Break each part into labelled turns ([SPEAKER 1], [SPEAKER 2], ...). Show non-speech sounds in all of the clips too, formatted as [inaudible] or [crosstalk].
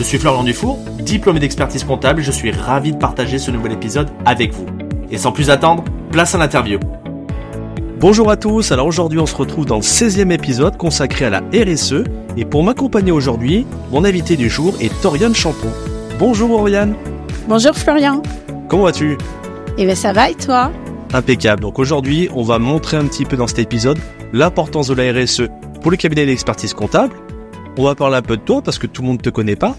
[SPEAKER 1] Je suis Florian Dufour, diplômé d'expertise comptable et je suis ravi de partager ce nouvel épisode avec vous. Et sans plus attendre, place à l'interview. Bonjour à tous, alors aujourd'hui on se retrouve dans le 16e épisode consacré à la RSE et pour m'accompagner aujourd'hui, mon invité du jour est Oriane Champon. Bonjour Oriane.
[SPEAKER 2] Bonjour Florian.
[SPEAKER 1] Comment vas-tu?
[SPEAKER 2] Eh bien ça va et toi?
[SPEAKER 1] Impeccable. Donc aujourd'hui, on va montrer un petit peu dans cet épisode l'importance de la RSE pour le cabinet d'expertise comptable. On va parler un peu de toi parce que tout le monde ne te connaît pas.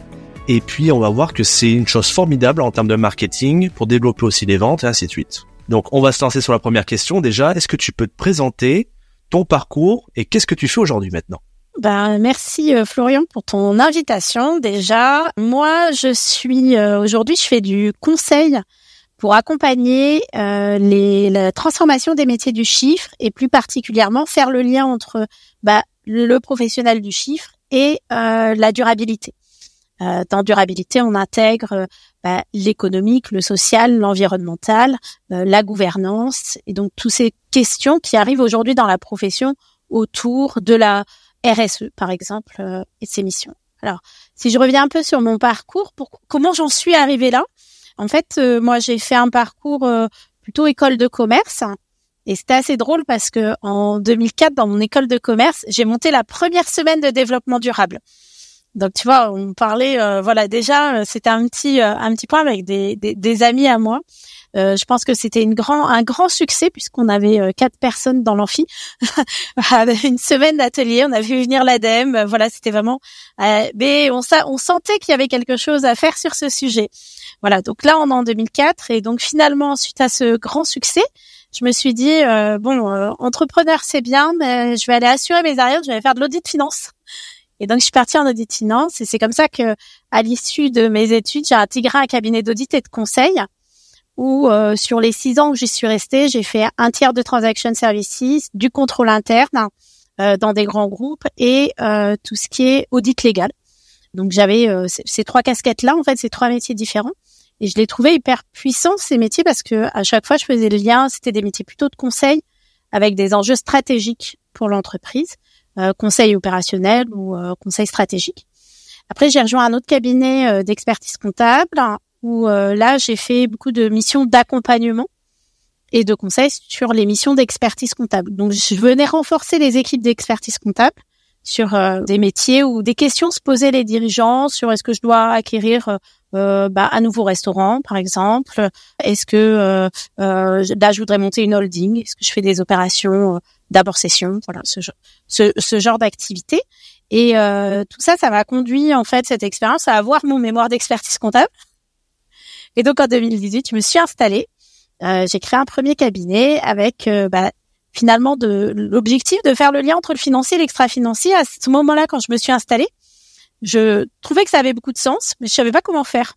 [SPEAKER 1] Et puis on va voir que c'est une chose formidable en termes de marketing pour développer aussi les ventes et ainsi de suite. Donc, on va se lancer sur la première question. Déjà, est-ce que tu peux te présenter ton parcours et qu'est-ce que tu fais aujourd'hui maintenant?
[SPEAKER 2] Ben, merci euh, Florian pour ton invitation. Déjà, moi, je suis euh, aujourd'hui, je fais du conseil pour accompagner euh, les, la transformation des métiers du chiffre et plus particulièrement faire le lien entre bah, le professionnel du chiffre et la durabilité. Euh, dans durabilité, on intègre euh, bah, l'économique, le social, l'environnemental, euh, la gouvernance, et donc toutes ces questions qui arrivent aujourd'hui dans la profession autour de la RSE, par exemple, et de ses missions. Alors, si je reviens un peu sur mon parcours, pour, comment j'en suis arrivée là? En fait, moi, j'ai fait un parcours plutôt école de commerce. Et c'était assez drôle parce que en 2004, dans mon école de commerce, j'ai monté la première semaine de développement durable. Donc tu vois, on parlait, euh, voilà, déjà euh, c'était un petit euh, un petit point avec des, des, amis à moi. je pense que c'était une grand un grand succès puisqu'on avait quatre personnes dans l'amphi, [laughs] une semaine d'atelier, on avait vu venir l'ADEME, voilà, c'était vraiment. mais on on sentait qu'il y avait quelque chose à faire sur ce sujet. Voilà, donc là on est en 2004 et donc finalement suite à ce grand succès, je me suis dit bon, entrepreneur c'est bien, mais je vais aller assurer mes arrières, je vais faire de l'audit finance. Et donc, je suis partie en audit finance et c'est comme ça que, à l'issue de mes études, j'ai intégré un cabinet d'audit et de conseil où, euh, sur les six ans où j'y suis restée, j'ai fait un tiers de transaction services, du contrôle interne euh, dans des grands groupes et euh, tout ce qui est audit légal. Donc, j'avais ces trois casquettes-là, en fait, ces trois métiers différents. Et je les trouvais hyper puissants, ces métiers, parce que à chaque fois, je faisais le lien, c'était des métiers plutôt de conseil avec des enjeux stratégiques pour l'entreprise. Euh, conseil opérationnel ou euh, conseil stratégique. Après, j'ai rejoint un autre cabinet euh, d'expertise comptable où là, j'ai fait beaucoup de missions d'accompagnement et de conseil sur les missions d'expertise comptable. Donc, je venais renforcer les équipes d'expertise comptable sur des métiers ou des questions se posaient les dirigeants sur est-ce que je dois acquérir euh, bah, un nouveau restaurant, par exemple? Est-ce que euh, là, je voudrais monter une holding? Est-ce que je fais des opérations d'abord session, voilà, ce, ce, ce genre d'activité. Et euh, tout ça, ça m'a conduit en fait cette expérience à avoir mon mémoire d'expertise comptable. Et donc en 2018, je me suis installée. Euh, j'ai créé un premier cabinet avec euh, bah, finalement de l'objectif de faire le lien entre le financier et l'extra-financier. À ce moment-là, quand je me suis installée, je trouvais que ça avait beaucoup de sens, mais je savais pas comment faire.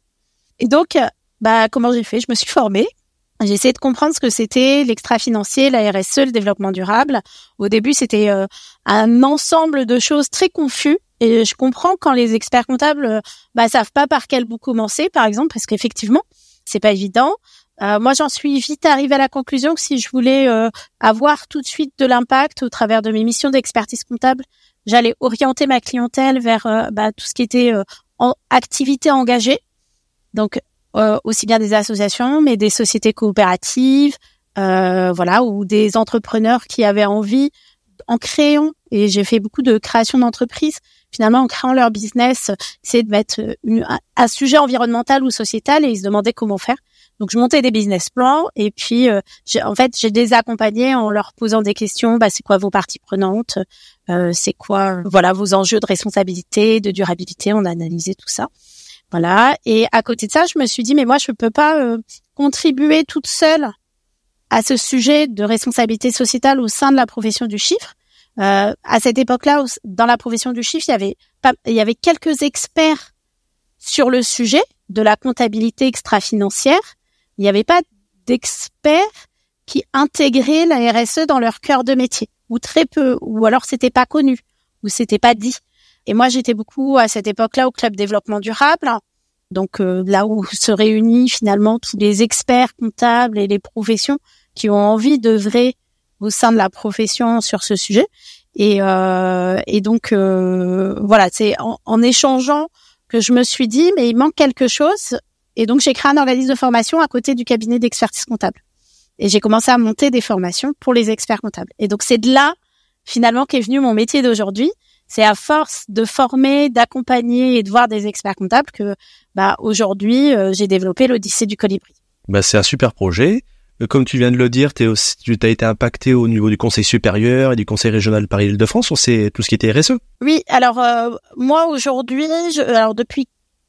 [SPEAKER 2] Et donc, bah comment j'ai fait? Je me suis formée. J'ai essayé de comprendre ce que c'était l'extra-financier, la RSE, le développement durable. Au début, c'était euh, un ensemble de choses très confus. Et je comprends quand les experts comptables euh, bah, savent pas par quel bout commencer, par exemple, parce qu'effectivement, c'est pas évident. Euh, moi, j'en suis vite arrivée à la conclusion que si je voulais euh, avoir tout de suite de l'impact au travers de mes missions d'expertise comptable, j'allais orienter ma clientèle vers bah, tout ce qui était en activité engagée. Donc, euh, aussi bien des associations, mais des sociétés coopératives, euh, voilà, ou des entrepreneurs qui avaient envie, en créant, et j'ai fait beaucoup de création d'entreprises, finalement en créant leur business, c'est de mettre un sujet environnemental ou sociétal et ils se demandaient comment faire. Donc je montais des business plans et puis euh, en fait j'ai des accompagnés en leur posant des questions. Bah, c'est quoi vos parties prenantes euh, C'est quoi voilà vos enjeux de responsabilité, de durabilité On a analysé tout ça. Voilà. Et à côté de ça, je me suis dit, mais moi, je peux pas euh, contribuer toute seule à ce sujet de responsabilité sociétale au sein de la profession du chiffre. Euh, à cette époque-là, dans la profession du chiffre, il y avait pas, il y avait quelques experts sur le sujet de la comptabilité extra-financière, il n'y avait pas d'experts qui intégraient la RSE dans leur cœur de métier, ou très peu, ou alors c'était pas connu, ou c'était pas dit. Et moi, j'étais beaucoup à cette époque-là au club développement durable, donc euh, là où [laughs] se réunissent finalement tous les experts comptables et les professions qui ont envie d'œuvrer au sein de la profession sur ce sujet. Et, euh, et donc euh, voilà, c'est en, en, échangeant que je me suis dit mais il manque quelque chose. Et donc j'ai créé un organisme de formation à côté du cabinet d'expertise comptable. Et j'ai commencé à monter des formations pour les experts comptables. Et donc c'est de là finalement qu'est venu mon métier d'aujourd'hui. C'est à force de former, d'accompagner et de voir des experts comptables que bah, aujourd'hui euh, j'ai développé l'Odyssée du Colibri.
[SPEAKER 1] Bah, c'est un super projet. Euh, comme tu viens de le dire, tu as été impacté au niveau du Conseil supérieur et du Conseil régional Paris-Île-de-France ou c'est tout ce qui était RSE
[SPEAKER 2] Oui, alors euh, moi aujourd'hui, alors depuis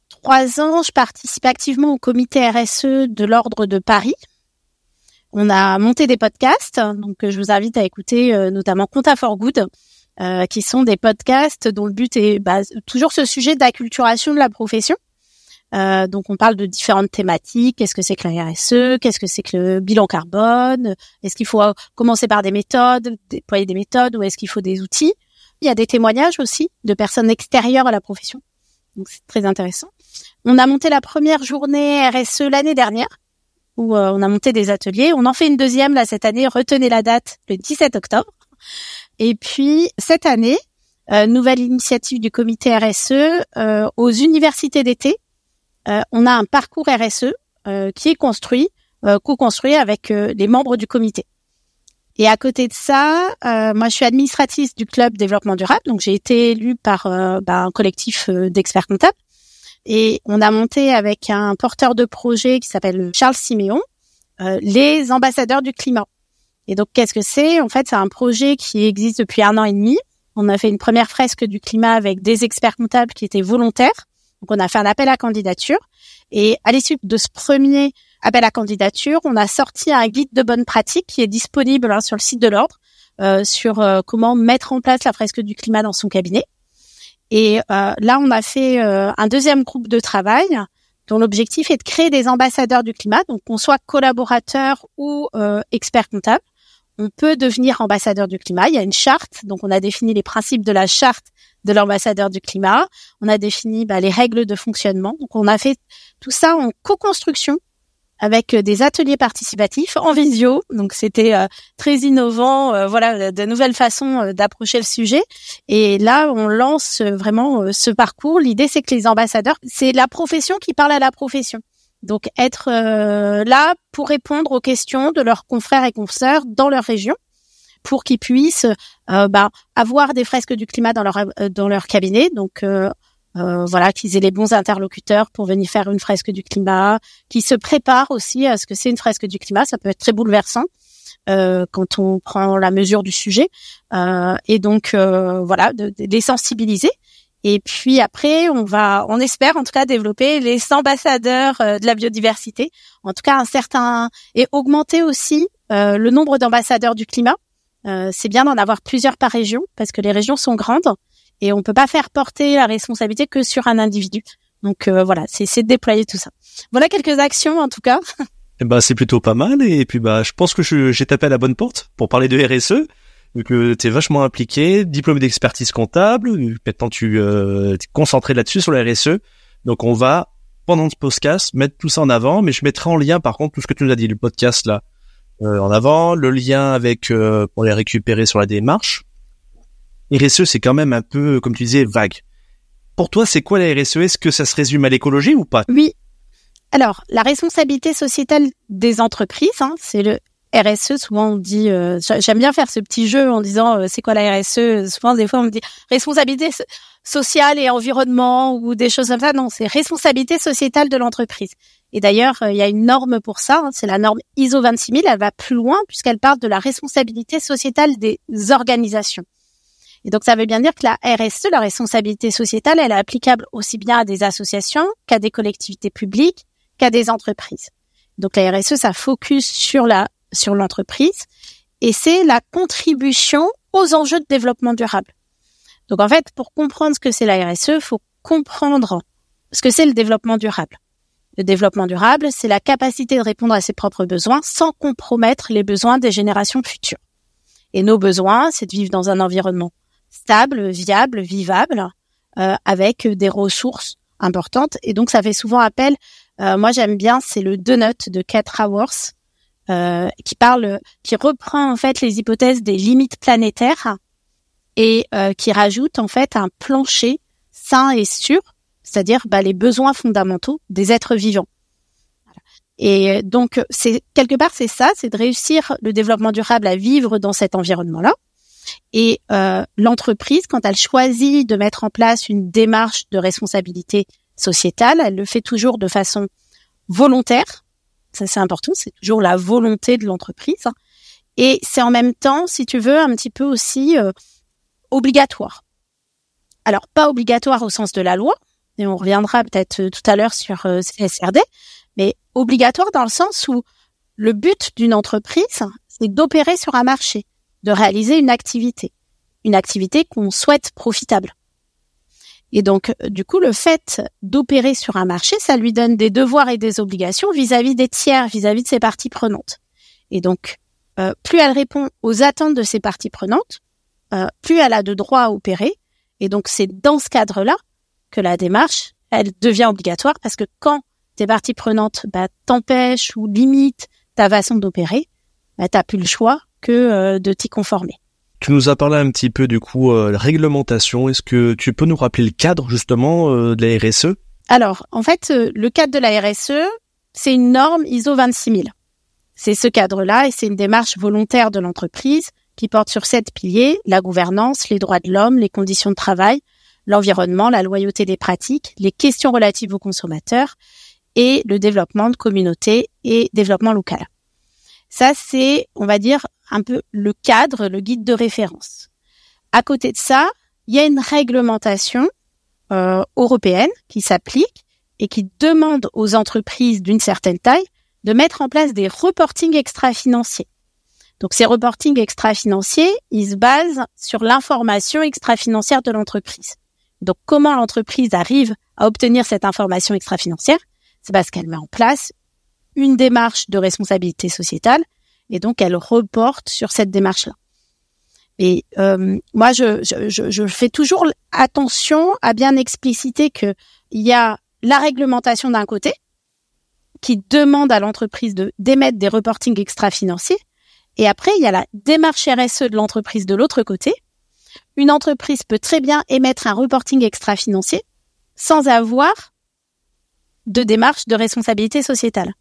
[SPEAKER 2] trois ans, je participe activement au comité RSE de l'ordre de Paris. On a monté des podcasts, donc je vous invite à écouter euh, notamment Compta for Good, qui sont des podcasts dont le but est bah, toujours ce sujet d'acculturation de la profession. Euh, donc on parle de différentes thématiques. Qu'est-ce que c'est que la RSE Qu'est-ce que c'est que le bilan carbone? Est-ce qu'il faut commencer par des méthodes, déployer des méthodes, ou est-ce qu'il faut des outils? Il y a des témoignages aussi de personnes extérieures à la profession. Donc c'est très intéressant. On a monté la première journée RSE l'année dernière, où euh, on a monté des ateliers. On en fait une deuxième là cette année. Retenez la date, le 17 octobre. Et puis cette année, euh, nouvelle initiative du comité RSE aux universités d'été euh, on a un parcours RSE euh, qui est construit, euh, co-construit avec les membres du comité. Et à côté de ça, moi je suis administratrice du club développement durable, donc j'ai été élue par bah, un collectif d'experts comptables. Et on a monté avec un porteur de projet qui s'appelle Charles Siméon les ambassadeurs du climat. Et donc qu'est-ce que c'est? En fait, c'est un projet qui existe depuis un an et demi. On a fait une première fresque du climat avec des experts comptables qui étaient volontaires donc on a fait un appel à candidature et à l'issue de ce premier appel à candidature, on a sorti un guide de bonne pratique qui est disponible hein, sur le site de l'ordre euh, sur euh, comment mettre en place la fresque du climat dans son cabinet. Et euh, là, on a fait un deuxième groupe de travail dont l'objectif est de créer des ambassadeurs du climat, donc qu'on soit collaborateur ou expert comptable. On peut devenir ambassadeur du climat. Il y a une charte, donc on a défini les principes de la charte de l'ambassadeur du climat. On a défini bah, les règles de fonctionnement. Donc on a fait tout ça en co-construction avec euh, des ateliers participatifs en visio. Donc c'était euh, très innovant, euh, voilà, de nouvelles façons d'approcher le sujet. Et là, on lance vraiment ce parcours. L'idée, c'est que les ambassadeurs, c'est la profession qui parle à la profession. Donc être là pour répondre aux questions de leurs confrères et consoeurs dans leur région pour qu'ils puissent euh, bah, avoir des fresques du climat dans leur euh, dans leur cabinet. Donc euh, voilà, qu'ils aient les bons interlocuteurs pour venir faire une fresque du climat, qu'ils se préparent aussi à ce que c'est une fresque du climat. Ça peut être très bouleversant quand on prend la mesure du sujet. et donc voilà, les sensibiliser. Et puis après, on va, on espère en tout cas développer les ambassadeurs de la biodiversité, en tout cas un certain et augmenter aussi le nombre d'ambassadeurs du climat euh, c'est bien d'en avoir plusieurs par région parce que les régions sont grandes et on peut pas faire porter la responsabilité que sur un individu. Donc euh, voilà, c'est de déployer tout ça. Voilà quelques actions en tout cas. [laughs]
[SPEAKER 1] Eh ben c'est plutôt pas mal et puis bah je pense que j'ai tapé à la bonne porte pour parler de RSE que tu es vachement impliqué, diplômé d'expertise comptable, maintenant tu euh, es concentré là-dessus sur la RSE. Donc on va pendant ce podcast mettre tout ça en avant, mais je mettrai en lien par contre tout ce que tu nous as dit le podcast là euh, en avant, le lien avec euh, pour les récupérer sur la démarche. RSE, c'est quand même un peu, comme tu disais, vague. Pour toi, c'est quoi la RSE Est-ce que ça se résume à l'écologie ou pas?
[SPEAKER 2] Oui. Alors, la responsabilité sociétale des entreprises, hein, c'est le RSE. Souvent, on dit, euh, j'aime bien faire ce petit jeu en disant, c'est quoi la RSE Souvent, des fois, on me dit responsabilité sociale et environnement ou des choses comme ça. Non, c'est responsabilité sociétale de l'entreprise. Et d'ailleurs, euh, il y a une norme pour ça, hein, c'est la norme ISO 26000, elle va plus loin puisqu'elle parle de la responsabilité sociétale des organisations. Et donc ça veut bien dire que la RSE, la responsabilité sociétale, elle est applicable aussi bien à des associations qu'à des collectivités publiques, qu'à des entreprises. Donc la RSE, ça focus sur la sur l'entreprise et c'est la contribution aux enjeux de développement durable. Donc en fait, pour comprendre ce que c'est la RSE, faut comprendre ce que c'est le développement durable. Le développement durable, c'est la capacité de répondre à ses propres besoins sans compromettre les besoins des générations futures. Et nos besoins, c'est de vivre dans un environnement stable, viable, vivable, euh, avec des ressources importantes. Et donc, ça fait souvent appel. Euh, moi, j'aime bien, c'est le donut de Cat Hours, euh, qui reprend en fait les hypothèses des limites planétaires et euh, qui rajoute en fait un plancher sain et sûr, c'est-à-dire bah, les besoins fondamentaux des êtres vivants. Et donc, c'est quelque part, c'est ça, c'est de réussir le développement durable à vivre dans cet environnement-là. Et euh, l'entreprise, quand elle choisit de mettre en place une démarche de responsabilité sociétale, elle le fait toujours de façon volontaire. Ça, c'est important. C'est toujours la volonté de l'entreprise. Et c'est en même temps, si tu veux, un petit peu aussi euh, obligatoire. Alors, pas obligatoire au sens de la loi, et on reviendra peut-être euh, tout à l'heure sur euh, CSRD, mais obligatoire dans le sens où le but d'une entreprise, c'est d'opérer sur un marché de réaliser une activité, une activité qu'on souhaite profitable. Et donc, euh, du coup, le fait d'opérer sur un marché, ça lui donne des devoirs et des obligations vis-à-vis des tiers, vis-à-vis de ses parties prenantes. Et donc, euh, plus elle répond aux attentes de ses parties prenantes, euh, plus elle a de droits à opérer. Et donc, c'est dans ce cadre-là que la démarche, elle devient obligatoire parce que quand tes parties prenantes bah, t'empêchent ou limitent ta façon d'opérer, bah, t'as plus le choix que de t'y conformer.
[SPEAKER 1] Tu nous as parlé un petit peu du coup euh, réglementation. Est-ce que tu peux nous rappeler le cadre justement euh, de la RSE
[SPEAKER 2] Alors, en fait, euh, le cadre de la RSE, c'est une norme ISO 26000. C'est ce cadre-là et c'est une démarche volontaire de l'entreprise qui porte sur sept piliers la gouvernance, les droits de l'homme, les conditions de travail, l'environnement, la loyauté des pratiques, les questions relatives aux consommateurs et le développement de communautés et développement local. Ça, c'est, on va dire, un peu le cadre, le guide de référence. À côté de ça, il y a une réglementation euh, européenne qui s'applique et qui demande aux entreprises d'une certaine taille de mettre en place des reportings extra-financiers. Donc ces reportings extra-financiers, ils se basent sur l'information extra-financière de l'entreprise. Donc comment l'entreprise arrive à obtenir cette information extra-financière? C'est parce qu'elle met en place une démarche de responsabilité sociétale et donc elle reporte sur cette démarche-là. Et euh, moi, je, je, je, fais toujours attention à bien expliciter que il y a la réglementation d'un côté qui demande à l'entreprise de d'émettre des reportings extra-financiers, et après il y a la démarche RSE de l'entreprise de l'autre côté. Une entreprise peut très bien émettre un reporting extra-financier sans avoir de démarche de responsabilité sociétale.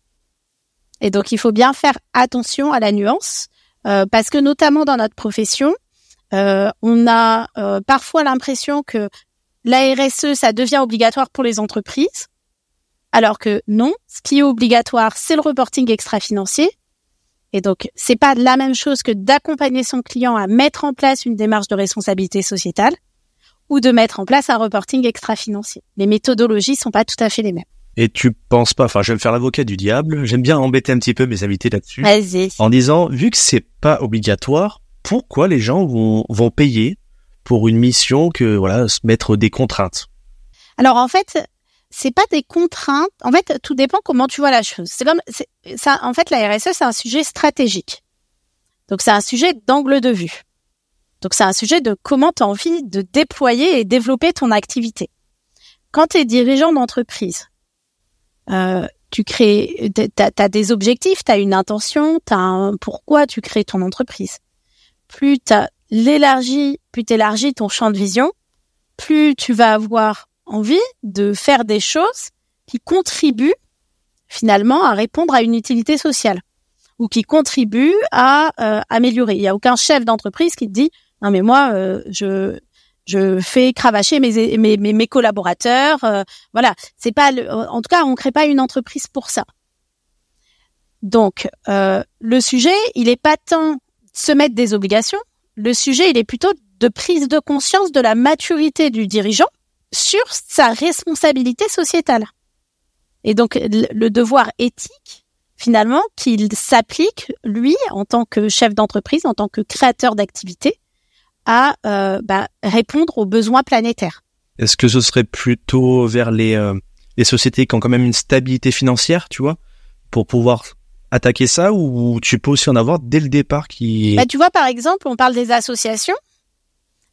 [SPEAKER 2] Et donc, il faut bien faire attention à la nuance, euh, parce que notamment dans notre profession, euh, on a euh, parfois l'impression que la RSE, ça devient obligatoire pour les entreprises, alors que non, ce qui est obligatoire, c'est le reporting extra-financier. Et donc, c'est pas la même chose que d'accompagner son client à mettre en place une démarche de responsabilité sociétale ou de mettre en place un reporting extra-financier. Les méthodologies sont pas tout à fait les mêmes.
[SPEAKER 1] Et tu penses pas, enfin, je vais me faire l'avocat du diable. J'aime bien embêter un petit peu mes invités là-dessus.
[SPEAKER 2] Vas-y.
[SPEAKER 1] En disant, vu que c'est pas obligatoire, pourquoi les gens vont, vont payer pour une mission que, voilà, se mettre des contraintes?
[SPEAKER 2] Alors, en fait, c'est pas des contraintes. En fait, tout dépend comment tu vois la chose. C'est comme, ça, en fait, la RSE, c'est un sujet stratégique. Donc, c'est un sujet d'angle de vue. Donc, c'est un sujet de comment tu as envie de déployer et développer ton activité. Quand tu es dirigeant d'entreprise, euh, tu crées, t'as as des objectifs, tu as une intention, tu as un pourquoi tu crées ton entreprise. Plus tu l'élargis, plus t'élargis ton champ de vision, plus tu vas avoir envie de faire des choses qui contribuent finalement à répondre à une utilité sociale ou qui contribuent à euh, améliorer. Il n'y a aucun chef d'entreprise qui te dit non mais moi euh, je je fais cravacher mes mes, mes, collaborateurs. Euh, voilà, c'est pas en tout cas on crée pas une entreprise pour ça. Donc euh, le sujet, il est pas tant de se mettre des obligations. Le sujet, il est plutôt de prise de conscience de la maturité du dirigeant sur sa responsabilité sociétale. Et donc le devoir éthique, finalement, qu'il s'applique lui en tant que chef d'entreprise, en tant que créateur d'activité, à euh, bah, répondre aux besoins planétaires.
[SPEAKER 1] Est-ce que ce serait plutôt vers les euh, des sociétés qui ont quand même une stabilité financière, tu vois, pour pouvoir attaquer ça ou tu peux aussi en avoir dès le départ qui
[SPEAKER 2] bah, tu vois par exemple on parle des associations.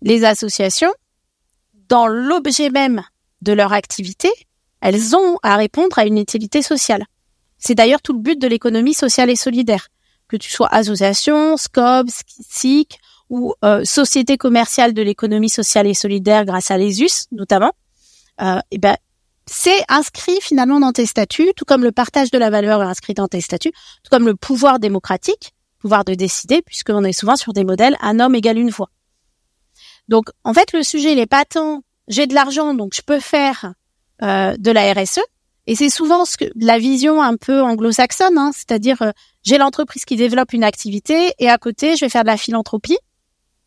[SPEAKER 2] Les associations dans l'objet même de leur activité elles ont à répondre à une utilité sociale. C'est d'ailleurs tout le but de l'économie sociale et solidaire. Que tu sois association SCOB SIC ou euh, société commerciale de l'économie sociale et solidaire grâce à l'ESUS notamment euh, et ben c'est inscrit finalement dans tes statuts, tout comme le partage de la valeur est inscrit dans tes statuts, tout comme le pouvoir démocratique, pouvoir de décider, puisqu'on est souvent sur des modèles un homme égale une voix. Donc en fait le sujet il est pas tant j'ai de l'argent donc je peux faire euh, de la RSE et c'est souvent ce que la vision un peu anglo-saxonne, hein, c'est-à-dire euh, j'ai l'entreprise qui développe une activité et à côté je vais faire de la philanthropie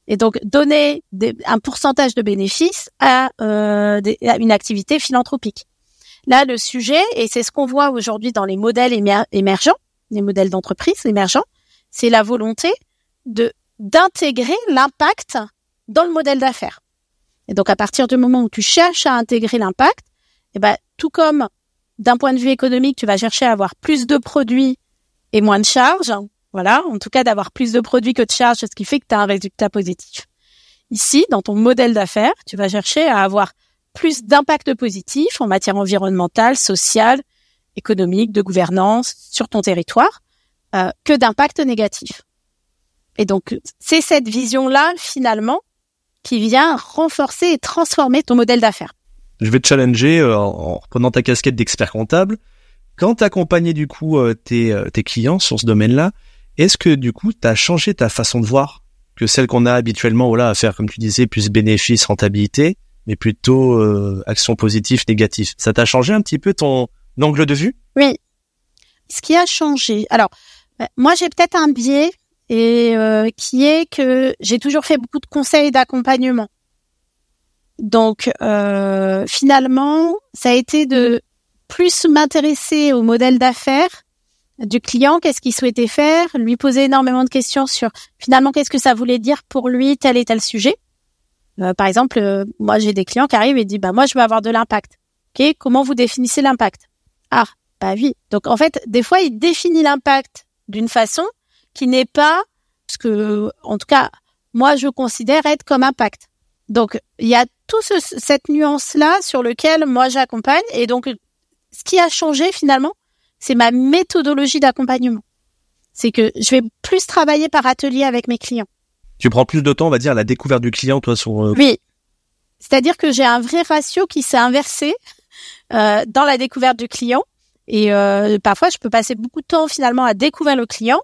[SPEAKER 2] et donc donner un pourcentage de bénéfices à, euh, à, une activité philanthropique. Là, le sujet, et c'est ce qu'on voit aujourd'hui dans les modèles émergents, les modèles d'entreprise émergents, c'est la volonté de d'intégrer l'impact dans le modèle d'affaires. Et donc, à partir du moment où tu cherches à intégrer l'impact, eh ben, tout comme d'un point de vue économique, tu vas chercher à avoir plus de produits et moins de charges, voilà, en tout cas d'avoir plus de produits que de charges, ce qui fait que tu as un résultat positif. Ici, dans ton modèle d'affaires, tu vas chercher à avoir plus d'impact positif en matière environnementale, sociale, économique, de gouvernance sur ton territoire, euh, que d'impact négatif. Et donc, c'est cette vision-là, finalement, qui vient renforcer et transformer ton modèle d'affaires.
[SPEAKER 1] Je vais te challenger euh, en reprenant ta casquette d'expert comptable. Quand tu accompagnes du coup euh, tes, tes clients sur ce domaine-là, est-ce que du coup, tu as changé ta façon de voir que celle qu'on a habituellement voilà, à faire, comme tu disais, plus bénéfice, rentabilité, mais plutôt euh, action positive, négative? Ça t'a changé un petit peu ton angle de vue?
[SPEAKER 2] Oui. Ce qui a changé. Alors, euh, moi, j'ai peut-être un biais et euh, qui est que j'ai toujours fait beaucoup de conseils d'accompagnement. Donc, euh, finalement, ça a été de plus m'intéresser au modèle d'affaires du client, qu'est-ce qu'il souhaitait faire, lui poser énormément de questions sur finalement qu'est-ce que ça voulait dire pour lui tel et tel sujet. Euh, par exemple, euh, moi j'ai des clients qui arrivent et disent bah moi je veux avoir de l'impact. Ok, comment vous définissez l'impact? Ah bah oui. Donc en fait, des fois il définit l'impact d'une façon qui n'est pas ce que, en tout cas, moi je considère être comme impact. Donc il y a tout cette nuance là sur lequel moi j'accompagne et donc ce qui a changé finalement, c'est ma méthodologie d'accompagnement. C'est que je vais plus travailler par atelier avec mes clients.
[SPEAKER 1] Tu prends plus de temps, on va dire, à la découverte du client, toi, sur... Euh,
[SPEAKER 2] oui. C'est-à-dire que j'ai un vrai ratio qui s'est inversé euh, dans la découverte du client. Et euh, parfois, je peux passer beaucoup de temps finalement à découvrir le client.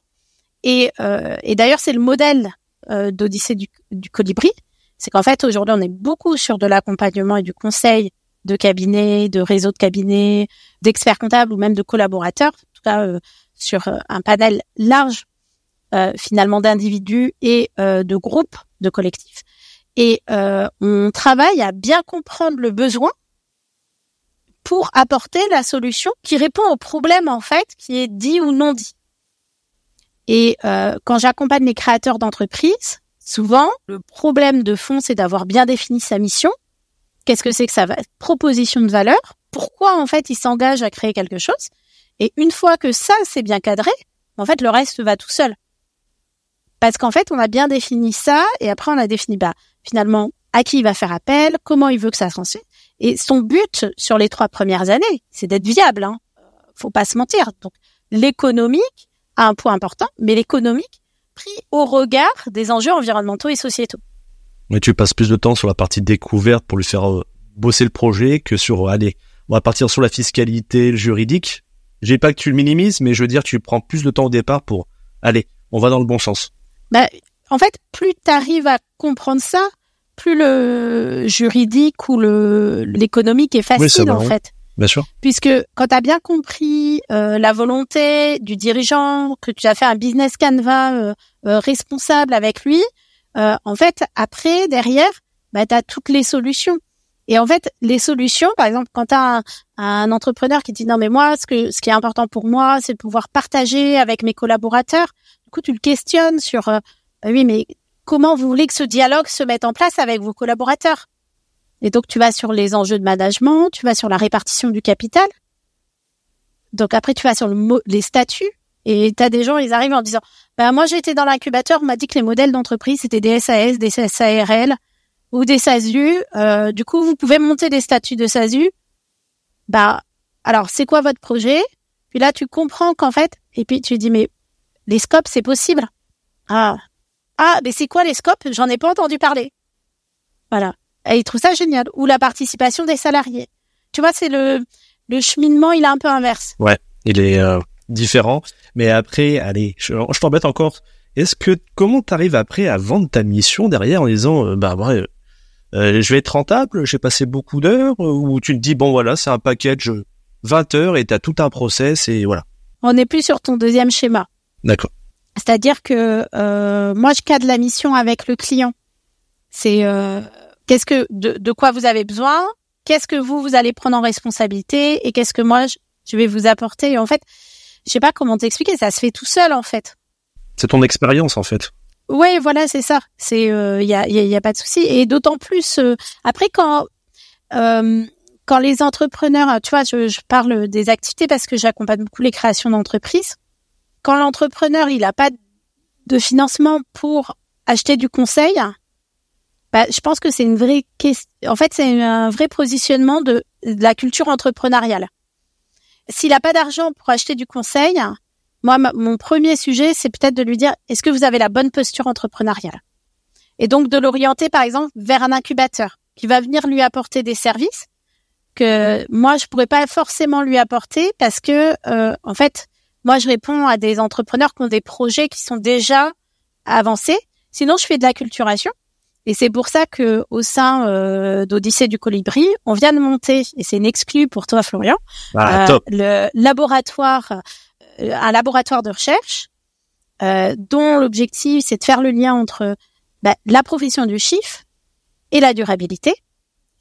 [SPEAKER 2] Et, euh, et d'ailleurs, c'est le modèle euh, d'Odyssée du, du colibri. C'est qu'en fait, aujourd'hui, on est beaucoup sur de l'accompagnement et du conseil de cabinets, de réseaux de cabinets, d'experts comptables ou même de collaborateurs, en tout cas euh, sur euh, un panel large euh, finalement d'individus et de groupes, de collectifs. Et on travaille à bien comprendre le besoin pour apporter la solution qui répond au problème en fait qui est dit ou non dit. Et quand j'accompagne les créateurs d'entreprises, souvent le problème de fond c'est d'avoir bien défini sa mission, Qu'est-ce que c'est que va Proposition de valeur? Pourquoi en fait il s'engage à créer quelque chose? Et une fois que ça c'est bien cadré, en fait le reste va tout seul. Parce qu'en fait on a bien défini ça et après on a défini bah finalement à qui il va faire appel, comment il veut que ça se Et son but sur les trois premières années, c'est d'être viable. Hein. Faut pas se mentir. Donc l'économique a un point important, mais l'économique pris au regard des enjeux environnementaux et sociétaux.
[SPEAKER 1] Mais tu passes plus de temps sur la partie découverte pour lui faire euh, bosser le projet que sur, euh, allez, on va partir sur la fiscalité, le juridique. J'ai pas que tu le minimises, mais je veux dire, tu prends plus de temps au départ pour, allez, on va dans le bon sens.
[SPEAKER 2] Bah, en fait, plus tu arrives à comprendre ça, plus le juridique ou le l'économique est facile en fait.
[SPEAKER 1] Bien sûr.
[SPEAKER 2] Puisque quand tu as bien compris euh, la volonté du dirigeant, que tu as fait un business canvas responsable avec lui, euh, en fait, après, derrière, bah, tu as toutes les solutions. Et en fait, les solutions, par exemple, quand tu as un, entrepreneur qui dit non mais moi, ce, que, ce qui est important pour moi, c'est de pouvoir partager avec mes collaborateurs. Du coup, tu le questionnes sur euh, oui, mais comment vous voulez que ce dialogue se mette en place avec vos collaborateurs? Et donc, tu vas sur les enjeux de management, tu vas sur la répartition du capital. Donc après, tu vas sur le les statuts. Et tu as des gens, ils arrivent en disant, bah, moi, été dans l'incubateur, on m'a dit que les modèles d'entreprise, c'était des SAS, des SARL ou des SASU. Euh, du coup, vous pouvez monter des statuts de SASU. Bah, alors, c'est quoi votre projet? Puis là, tu comprends qu'en fait, et puis tu dis, mais les scopes, c'est possible. Ah, ah, mais c'est quoi les scopes? J'en ai pas entendu parler. Voilà. Et ils trouvent ça génial. Ou la participation des salariés. Tu vois, c'est le, le cheminement, il est un peu inverse.
[SPEAKER 1] Ouais, il est euh, différent. Mais après, allez, je, t'embête encore. Est-ce que comment t'arrives après à vendre ta mission derrière en disant, euh, bah ouais, euh, je vais être rentable, j'ai passé beaucoup d'heures, ou tu te dis bon voilà, c'est un package 20 heures et t'as tout un process et voilà.
[SPEAKER 2] On n'est plus sur ton deuxième schéma.
[SPEAKER 1] D'accord.
[SPEAKER 2] C'est-à-dire que moi je cadre la mission avec le client. C'est qu'est-ce que de, de quoi vous avez besoin, qu'est-ce que vous vous allez prendre en responsabilité et qu'est-ce que moi je, vais vous apporter. Et en fait, je sais pas comment t'expliquer, ça se fait tout seul en fait.
[SPEAKER 1] C'est ton expérience en fait.
[SPEAKER 2] Oui, voilà, c'est ça. C'est il euh, y, a, y, a, pas de souci. Et d'autant plus euh, après quand euh, quand les entrepreneurs, tu vois, je, je parle des activités parce que j'accompagne beaucoup les créations d'entreprises. Quand l'entrepreneur il a pas de financement pour acheter du conseil, bah, je pense que c'est une vraie question. En fait, c'est un vrai positionnement de, de la culture entrepreneuriale. S'il n'a pas d'argent pour acheter du conseil, moi, mon premier sujet, c'est peut-être de lui dire est-ce que vous avez la bonne posture entrepreneuriale? Et donc de l'orienter, par exemple, vers un incubateur qui va venir lui apporter des services que moi je pourrais pas forcément lui apporter parce que euh, en fait, moi je réponds à des entrepreneurs qui ont des projets qui sont déjà avancés. Sinon, je fais de la culturation et c'est pour ça que au sein euh, d'Odyssée du Colibri, on vient de monter, et c'est une exclue pour toi Florian,
[SPEAKER 1] ah, euh,
[SPEAKER 2] le laboratoire, euh, un laboratoire de recherche euh, dont l'objectif c'est de faire le lien entre bah, la profession du chiffre et la durabilité.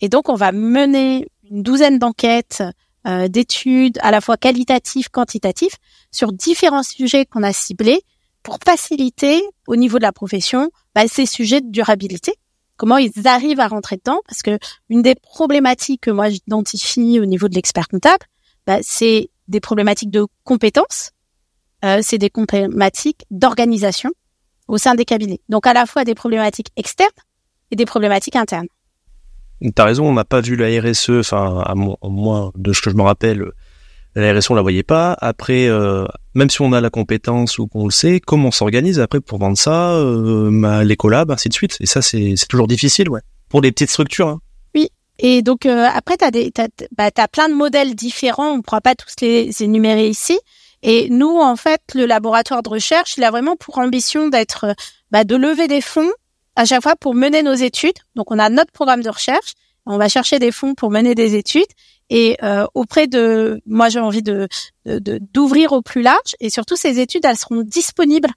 [SPEAKER 2] Et donc on va mener une douzaine d'enquêtes, euh, d'études à la fois qualitatives, quantitatives, sur différents sujets qu'on a ciblés pour faciliter au niveau de la profession bah, ces sujets de durabilité. Comment ils arrivent à rentrer dedans? Parce que une des problématiques que moi j'identifie au niveau de l'expert comptable, bah, c'est des problématiques de compétences, euh, c'est des problématiques d'organisation au sein des cabinets. Donc à la fois des problématiques externes et des problématiques internes.
[SPEAKER 1] T'as raison, on n'a pas vu la RSE, enfin à moins de ce que je me rappelle, la RSE on la voyait pas. Après, euh, même si on a la compétence ou qu'on le sait, comment on s'organise après pour vendre ça, euh, les collabs, ainsi de suite. Et ça, c'est toujours difficile, ouais, pour des petites structures. Hein.
[SPEAKER 2] Oui. Et donc euh, après, t'as des, t'as, bah, as plein de modèles différents. On pourra pas tous les énumérer ici. Et nous, en fait, le laboratoire de recherche, il a vraiment pour ambition d'être, bah, de lever des fonds à chaque fois pour mener nos études. Donc, on a notre programme de recherche. On va chercher des fonds pour mener des études et euh, auprès de moi j'ai envie de d'ouvrir au plus large et surtout ces études elles seront disponibles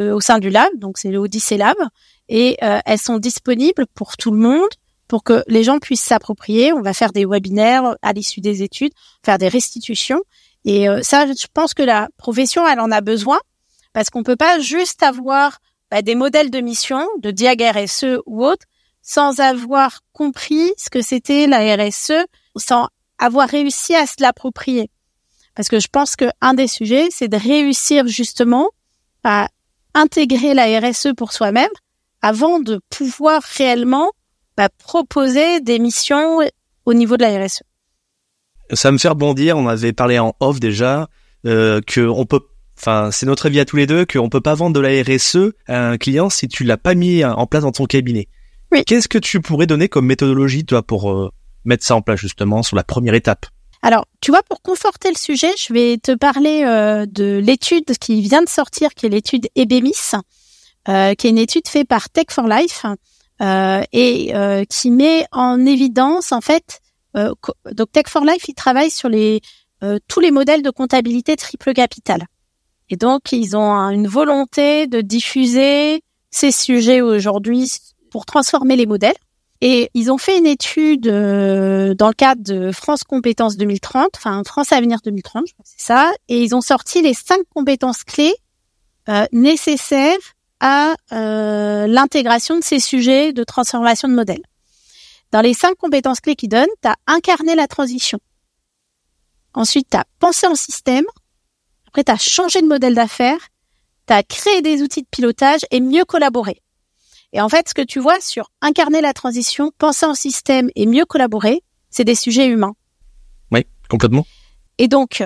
[SPEAKER 2] euh, au sein du lab. Donc c'est l'Odyssée Lab et euh, elles sont disponibles pour tout le monde pour que les gens puissent s'approprier. On va faire des webinaires à l'issue des études faire des restitutions et ça je pense que la profession elle en a besoin parce qu'on peut pas juste avoir bah, des modèles de mission de DIAG RSE ou autre sans avoir compris ce que c'était la RSE sans avoir réussi à se l'approprier. Parce que je pense que un des sujets, c'est de réussir justement à intégrer la RSE pour soi-même avant de pouvoir réellement bah, proposer des missions au niveau de la RSE.
[SPEAKER 1] Ça me fait rebondir. On avait parlé en off déjà euh, que on peut, enfin, c'est notre avis à tous les deux qu'on peut pas vendre de la RSE à un client si tu l'as pas mis en place dans ton cabinet.
[SPEAKER 2] Oui.
[SPEAKER 1] Qu'est-ce que tu pourrais donner comme méthodologie, toi, pour euh, mettre ça en place justement sur la première étape?
[SPEAKER 2] Alors, tu vois, pour conforter le sujet, je vais te parler euh, de l'étude qui vient de sortir, qui est l'étude EBEMIS, euh, qui est une étude faite par Tech for Life euh, et euh, qui met en évidence, en fait, euh, donc Tech for Life, il travaille sur les tous les modèles de comptabilité triple capital. Et donc, ils ont une volonté de diffuser ces sujets aujourd'hui pour transformer les modèles. Et ils ont fait une étude euh, dans le cadre de France Compétences 2030, enfin France Avenir 2030, je crois que c'est ça, et ils ont sorti les cinq compétences clés euh, nécessaires à euh, l'intégration de ces sujets de transformation de modèle. Dans les cinq compétences clés qu'il donne, tu as incarné la transition. Ensuite, tu as pensé en système. Après, tu as changé de modèle d'affaires. Tu as créé des outils de pilotage et mieux collaborer. Et en fait, ce que tu vois sur incarner la transition, penser en système et mieux collaborer, c'est des sujets humains.
[SPEAKER 1] Oui, complètement.
[SPEAKER 2] Et donc,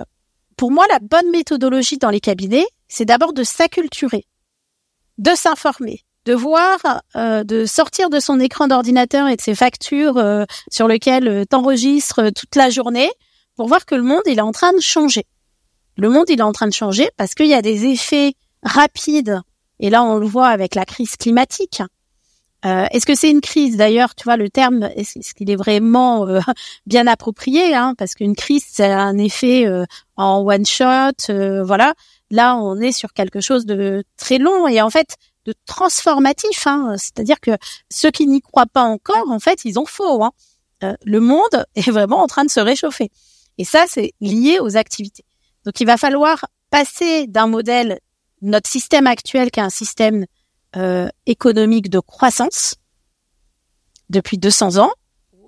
[SPEAKER 2] pour moi, la bonne méthodologie dans les cabinets, c'est d'abord de s'acculturer, de s'informer, de voir, euh, de sortir de son écran d'ordinateur et de ses factures euh, sur lesquelles euh, t'enregistres toute la journée pour voir que le monde, il est en train de changer. Le monde, il est en train de changer parce qu'il y a des effets rapides, et là, on le voit avec la crise climatique, euh, est-ce que c'est une crise? D'ailleurs Tu vois le terme, est-ce qu'il est vraiment euh, [laughs] bien approprié hein, Parce qu'une crise, c'est un effet euh, en one shot. voilà. Là, on est sur quelque chose de très long et en fait de transformatif. Hein, C'est-à-dire que ceux qui n'y croient pas encore, en fait, ils ont faux. Hein. le monde [laughs] est vraiment en train de se réchauffer. Et ça, c'est lié aux activités. Donc, il va falloir passer d'un modèle, notre système actuel, qui est un système euh, économique de croissance depuis 200 ans.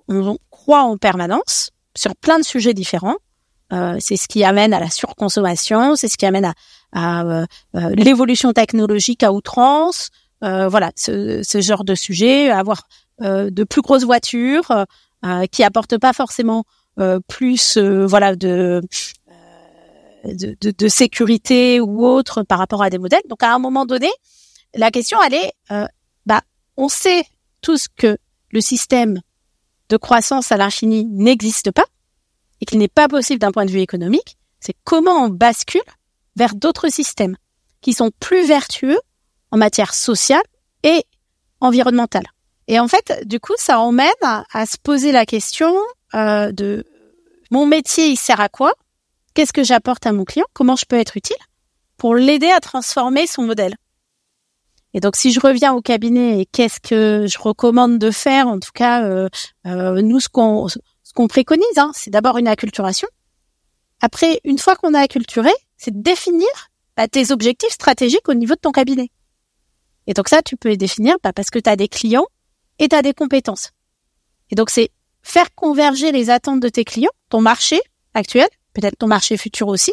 [SPEAKER 2] On croit en permanence sur plein de sujets différents. Euh, c'est ce qui amène à la surconsommation, c'est ce qui amène à, euh, euh, l'évolution technologique à outrance. voilà, ce, ce, genre de sujet, avoir de plus grosses voitures qui apportent pas forcément plus, voilà, de, de, de, de, sécurité ou autre par rapport à des modèles. Donc à un moment donné, la question, elle est, euh, bah, on sait tous que le système de croissance à l'infini n'existe pas et qu'il n'est pas possible d'un point de vue économique. C'est comment on bascule vers d'autres systèmes qui sont plus vertueux en matière sociale et environnementale. Et en fait, du coup, ça emmène à, se poser la question euh, de mon métier, il sert à quoi? Qu'est-ce que j'apporte à mon client? Comment je peux être utile pour l'aider à transformer son modèle? Et donc, si je reviens au cabinet et qu'est-ce que je recommande de faire, en tout cas, euh, euh, nous, ce qu'on ce qu'on préconise, hein, c'est d'abord une acculturation. Après, une fois qu'on a acculturé, c'est de définir bah, tes objectifs stratégiques au niveau de ton cabinet. Et donc ça, tu peux les définir bah, parce que tu as des clients et tu as des compétences. Et donc, c'est faire converger les attentes de tes clients, ton marché actuel, peut-être ton marché futur aussi,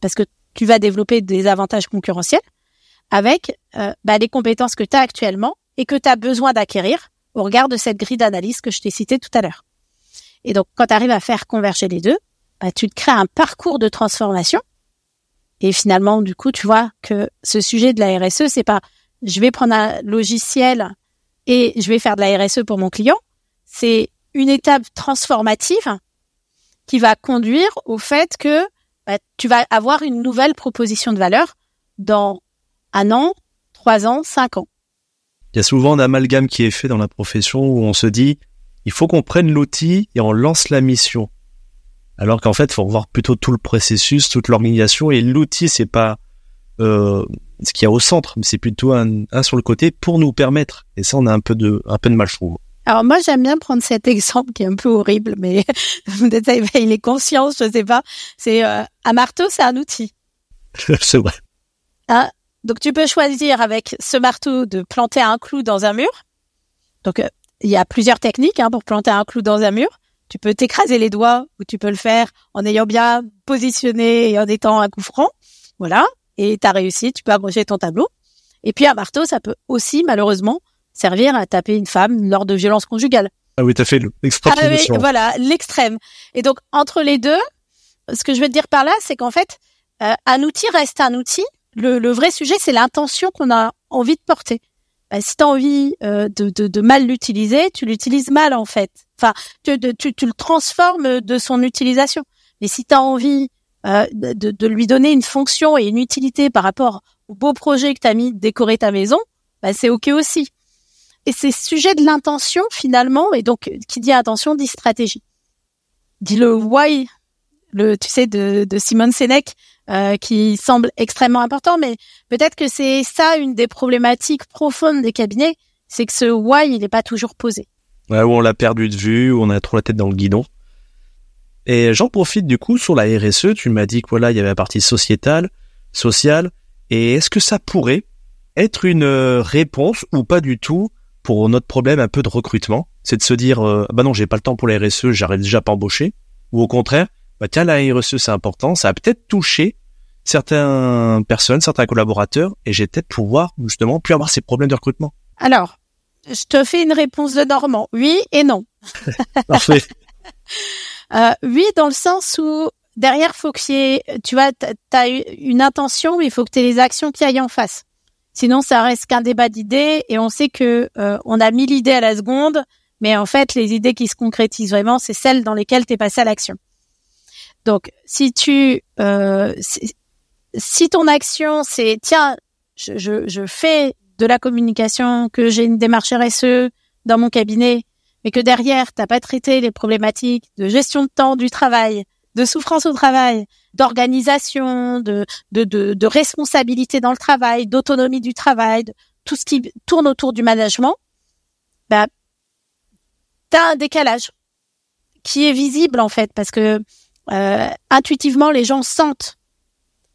[SPEAKER 2] parce que tu vas développer des avantages concurrentiels avec euh, bah, les compétences que tu as actuellement et que tu as besoin d'acquérir au regard de cette grille d'analyse que je t'ai citée tout à l'heure. Et donc, quand tu arrives à faire converger les deux, bah, tu te crées un parcours de transformation. Et finalement, du coup, tu vois que ce sujet de la RSE, c'est pas je vais prendre un logiciel et je vais faire de la RSE pour mon client. C'est une étape transformative qui va conduire au fait que bah, tu vas avoir une nouvelle proposition de valeur dans un an, trois ans, cinq ans.
[SPEAKER 1] Il y a souvent un amalgame qui est fait dans la profession où on se dit, il faut qu'on prenne l'outil et on lance la mission. Alors qu'en fait, il faut revoir plutôt tout le processus, toute l'organisation et l'outil, c'est pas euh, ce qu'il y a au centre, mais c'est plutôt un, sur le côté pour nous permettre. Et ça, on a un peu de, un peu de mal, je trouve.
[SPEAKER 2] Alors moi, j'aime bien prendre cet exemple qui est un peu horrible, mais [laughs] peut-être il est conscient, je sais pas. C'est euh, un marteau, c'est un outil. [laughs]
[SPEAKER 1] c'est vrai.
[SPEAKER 2] Ah, donc tu peux choisir avec ce marteau de planter un clou dans un mur. Donc euh, il y a plusieurs techniques hein, pour planter un clou dans un mur. Tu peux t'écraser les doigts ou tu peux le faire en ayant bien positionné et en étant un coup franc. Voilà. Et tu as réussi, tu peux abroger ton tableau. Et puis un marteau, ça peut aussi malheureusement servir à taper une femme lors de violences conjugales.
[SPEAKER 1] Ah oui, t'as fait l'extrême. Ah oui,
[SPEAKER 2] voilà, l'extrême. Et donc entre les deux, ce que je veux te dire par là, c'est qu'en fait, euh, un outil reste un outil, le, vrai sujet, c'est l'intention qu'on a envie de porter. Bah, si tu as envie euh, de, de, mal l'utiliser, tu l'utilises mal en fait. Enfin, tu, tu, tu, le transformes de son utilisation. Mais si tu as envie euh, de, de, lui donner une fonction et une utilité par rapport au beau projet que tu as mis de décorer ta maison, bah, c'est OK aussi. Et c'est sujet de l'intention finalement, et donc qui dit attention dit stratégie. Dit le why, le tu sais de, de Simon Sinek, euh, qui semble extrêmement important, mais peut-être que c'est ça une des problématiques profondes des cabinets, c'est que ce why, il n'est pas toujours posé.
[SPEAKER 1] Ouais, où on l'a perdu de vue, où on a trop la tête dans le guidon. Et j'en profite du coup sur la RSE, tu m'as dit que voilà, il y avait la partie sociétale, sociale, et est-ce que ça pourrait être une euh, réponse ou pas du tout pour notre problème un peu de recrutement? C'est de se dire, euh, bah non, j'ai pas le temps pour la RSE, j'arrête déjà pas embaucher. Ou au contraire, bah tiens, la RSE c'est important, ça a peut-être touché certaines personnes, certains collaborateurs, et j'ai peut-être pouvoir justement plus avoir ces problèmes de recrutement.
[SPEAKER 2] Alors, je te fais une réponse de Normand, oui et non. [laughs]
[SPEAKER 1] Parfait. [laughs]
[SPEAKER 2] euh, oui, dans le sens où derrière, faut ait, tu vois, t'as une intention, mais il faut que tu aies les actions qui aillent en face. Sinon, ça reste qu'un débat d'idées et on sait que euh, on a mille idées à la seconde, mais en fait, les idées qui se concrétisent vraiment, c'est celles dans lesquelles tu es passé à l'action. Donc, si tu, euh, si, ton action, c'est tiens, je, je, je, fais de la communication, que j'ai une démarche RSE dans mon cabinet, mais que derrière, t'as pas traité les problématiques de gestion de temps du travail, de souffrance au travail, d'organisation, de, de, de, de, responsabilité dans le travail, d'autonomie du travail, de, tout ce qui tourne autour du management, bah, t'as un décalage qui est visible en fait parce que euh, intuitivement les gens sentent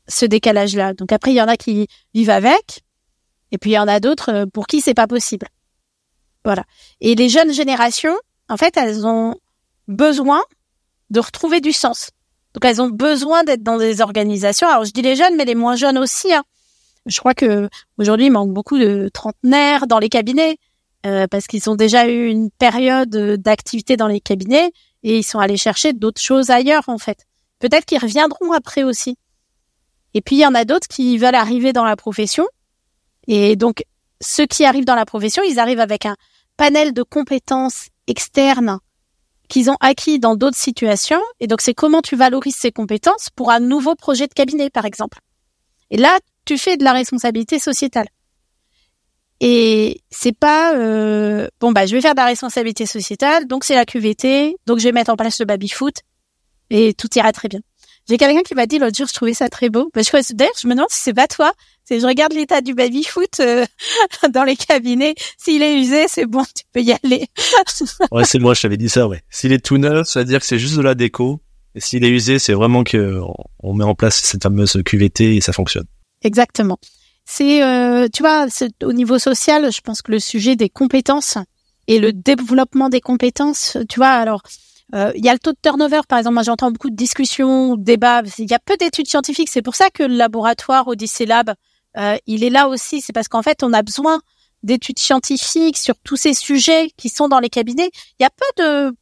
[SPEAKER 2] ce décalage-là. Donc après il y en a qui vivent avec et puis il y en a d'autres euh, pour qui c'est pas possible. Voilà. Et les jeunes générations, en fait, elles ont besoin de retrouver du sens. Donc elles ont besoin d'être dans des organisations. Alors je dis les jeunes, mais les moins jeunes aussi. Hein. Je crois que aujourd'hui il manque beaucoup de trentenaires dans les cabinets. Euh, parce qu'ils ont déjà eu une période d'activité dans les cabinets et ils sont allés chercher d'autres choses ailleurs en fait. Peut-être qu'ils reviendront après aussi. Et puis il y en a d'autres qui veulent arriver dans la profession et donc ceux qui arrivent dans la profession, ils arrivent avec un panel de compétences externes qu'ils ont acquis dans d'autres situations et donc c'est comment tu valorises ces compétences pour un nouveau projet de cabinet par exemple. Et là, tu fais de la responsabilité sociétale. Et c'est pas euh, bon bah je vais faire de la responsabilité sociétale, donc c'est la QVT, donc je vais mettre en place le baby foot et tout ira très bien. J'ai quelqu'un qui m'a dit l'autre jour, je trouvais ça très beau. Bah, je, d'ailleurs, je me demande si c'est pas toi. C'est je regarde l'état du baby foot euh, [laughs] dans les cabinets. S'il est usé, c'est bon, tu peux y aller. [laughs]
[SPEAKER 1] ouais, c'est moi, je t'avais dit ça. Ouais. S'il est tout neuf, ça veut dire que c'est juste de la déco. Et s'il est usé, c'est vraiment que on met en place cette fameuse QVT et ça fonctionne.
[SPEAKER 2] Exactement c'est, euh, tu vois, au niveau social, je pense que le sujet des compétences et le développement des compétences, tu vois, alors euh, il y a le taux de turnover, par exemple. Moi, j'entends beaucoup de discussions, débats. Il y a peu d'études scientifiques. C'est pour ça que le laboratoire Odyssey Lab, euh, il est là aussi. C'est parce qu'en fait, on a besoin d'études scientifiques sur tous ces sujets qui sont dans les cabinets. Il y a peu de,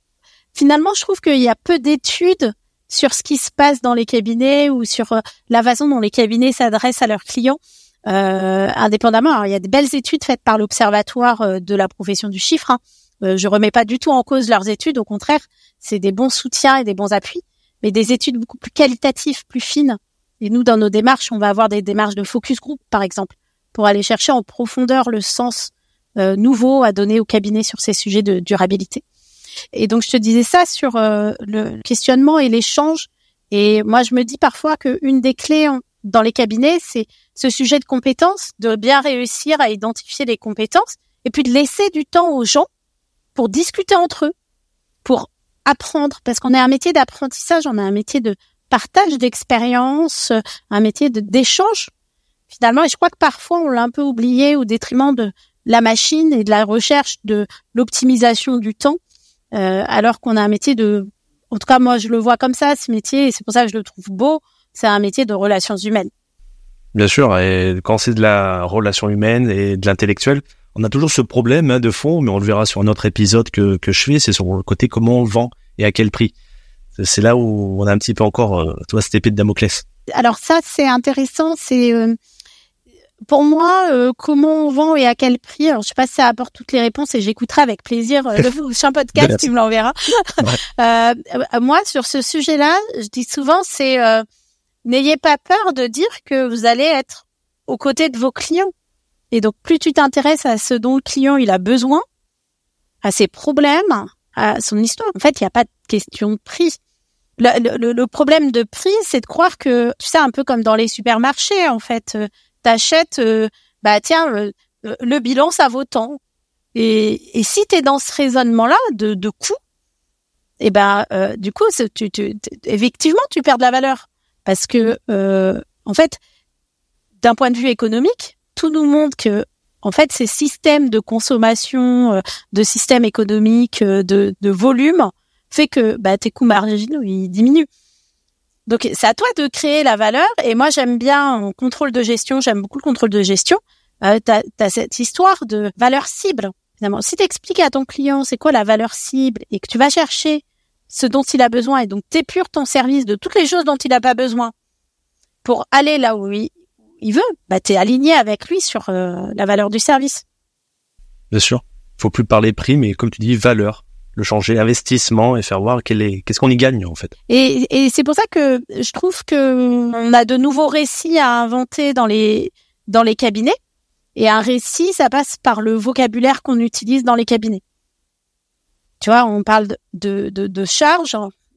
[SPEAKER 2] finalement, je trouve qu'il y a peu d'études sur ce qui se passe dans les cabinets ou sur la façon dont les cabinets s'adressent à leurs clients euh, indépendamment. Alors, il y a des belles études faites par l'Observatoire euh, de la profession du chiffre. Hein. Euh, je remets pas du tout en cause leurs études, au contraire, c'est des bons soutiens et des bons appuis, mais des études beaucoup plus qualitatives, plus fines. Et nous, dans nos démarches, on va avoir des démarches de focus group, par exemple, pour aller chercher en profondeur le sens euh, nouveau à donner au cabinet sur ces sujets de durabilité. Et donc, je te disais ça sur euh, le questionnement et l'échange. Et moi, je me dis parfois qu'une des clés dans les cabinets, c'est ce sujet de compétences, de bien réussir à identifier les compétences, et puis de laisser du temps aux gens pour discuter entre eux, pour apprendre, parce qu'on est un métier d'apprentissage, on a un métier de partage d'expérience, un métier d'échange finalement. Et je crois que parfois on l'a un peu oublié au détriment de la machine et de la recherche de l'optimisation du temps, euh, alors qu'on a un métier de, en tout cas moi je le vois comme ça, ce métier, et c'est pour ça que je le trouve beau c'est un métier de relations humaines.
[SPEAKER 1] Bien sûr, et quand c'est de la relation humaine et de l'intellectuel, on a toujours ce problème hein, de fond, mais on le verra sur un autre épisode que, que je fais, c'est sur le côté comment on le vend et à quel prix. C'est là où on a un petit peu encore, euh, toi, cette épée de Damoclès.
[SPEAKER 2] Alors ça, c'est intéressant, c'est... Euh, pour moi, euh, comment on vend et à quel prix Alors, je sais pas si ça apporte toutes les réponses et j'écouterai avec plaisir euh, le [laughs] prochain podcast, tu me l'enverras. euh, moi, sur ce sujet-là, je dis souvent, c'est n'ayez pas peur de dire que vous allez être aux côtés de vos clients. Et donc, plus tu t'intéresses à ce dont le client il a besoin, à ses problèmes, à son histoire. En fait, il n'y a pas de question de prix. Le, problème de prix, c'est de croire que, tu sais, un peu comme dans les supermarchés, en fait, euh, t'achètes, euh, bah tiens, euh, le bilan, ça vaut tant. Et, et si tu es dans ce raisonnement-là de, de coût, et eh ben, du coup, tu, tu, effectivement, tu perds de la valeur. Parce que, euh, en fait, d'un point de vue économique, tout nous montre que, en fait, ces systèmes de consommation, euh, de systèmes économiques, euh, de, de volume, fait que bah, tes coûts marginaux ils diminuent. Donc c'est à toi de créer la valeur. Et moi j'aime bien en contrôle de gestion, j'aime beaucoup le contrôle de gestion. Euh, tu as, cette histoire de valeur cible. Finalement, si tu expliques à ton client c'est quoi la valeur cible et que tu vas chercher ce dont il a besoin et donc t'épures ton service de toutes les choses dont il n'a pas besoin pour aller là où il, il veut, bah t'es aligné avec lui sur euh, la valeur du service.
[SPEAKER 1] Bien sûr. Faut plus parler prix, mais comme tu dis, valeur. Le changer investissement et faire voir quel est, qu'est-ce qu'on y gagne en fait.
[SPEAKER 2] Et, et c'est pour ça que je trouve que on a de nouveaux récits à inventer dans les dans les cabinets. Et un récit, ça passe par le vocabulaire qu'on utilise dans les cabinets. Tu vois, on parle de, de, de charge.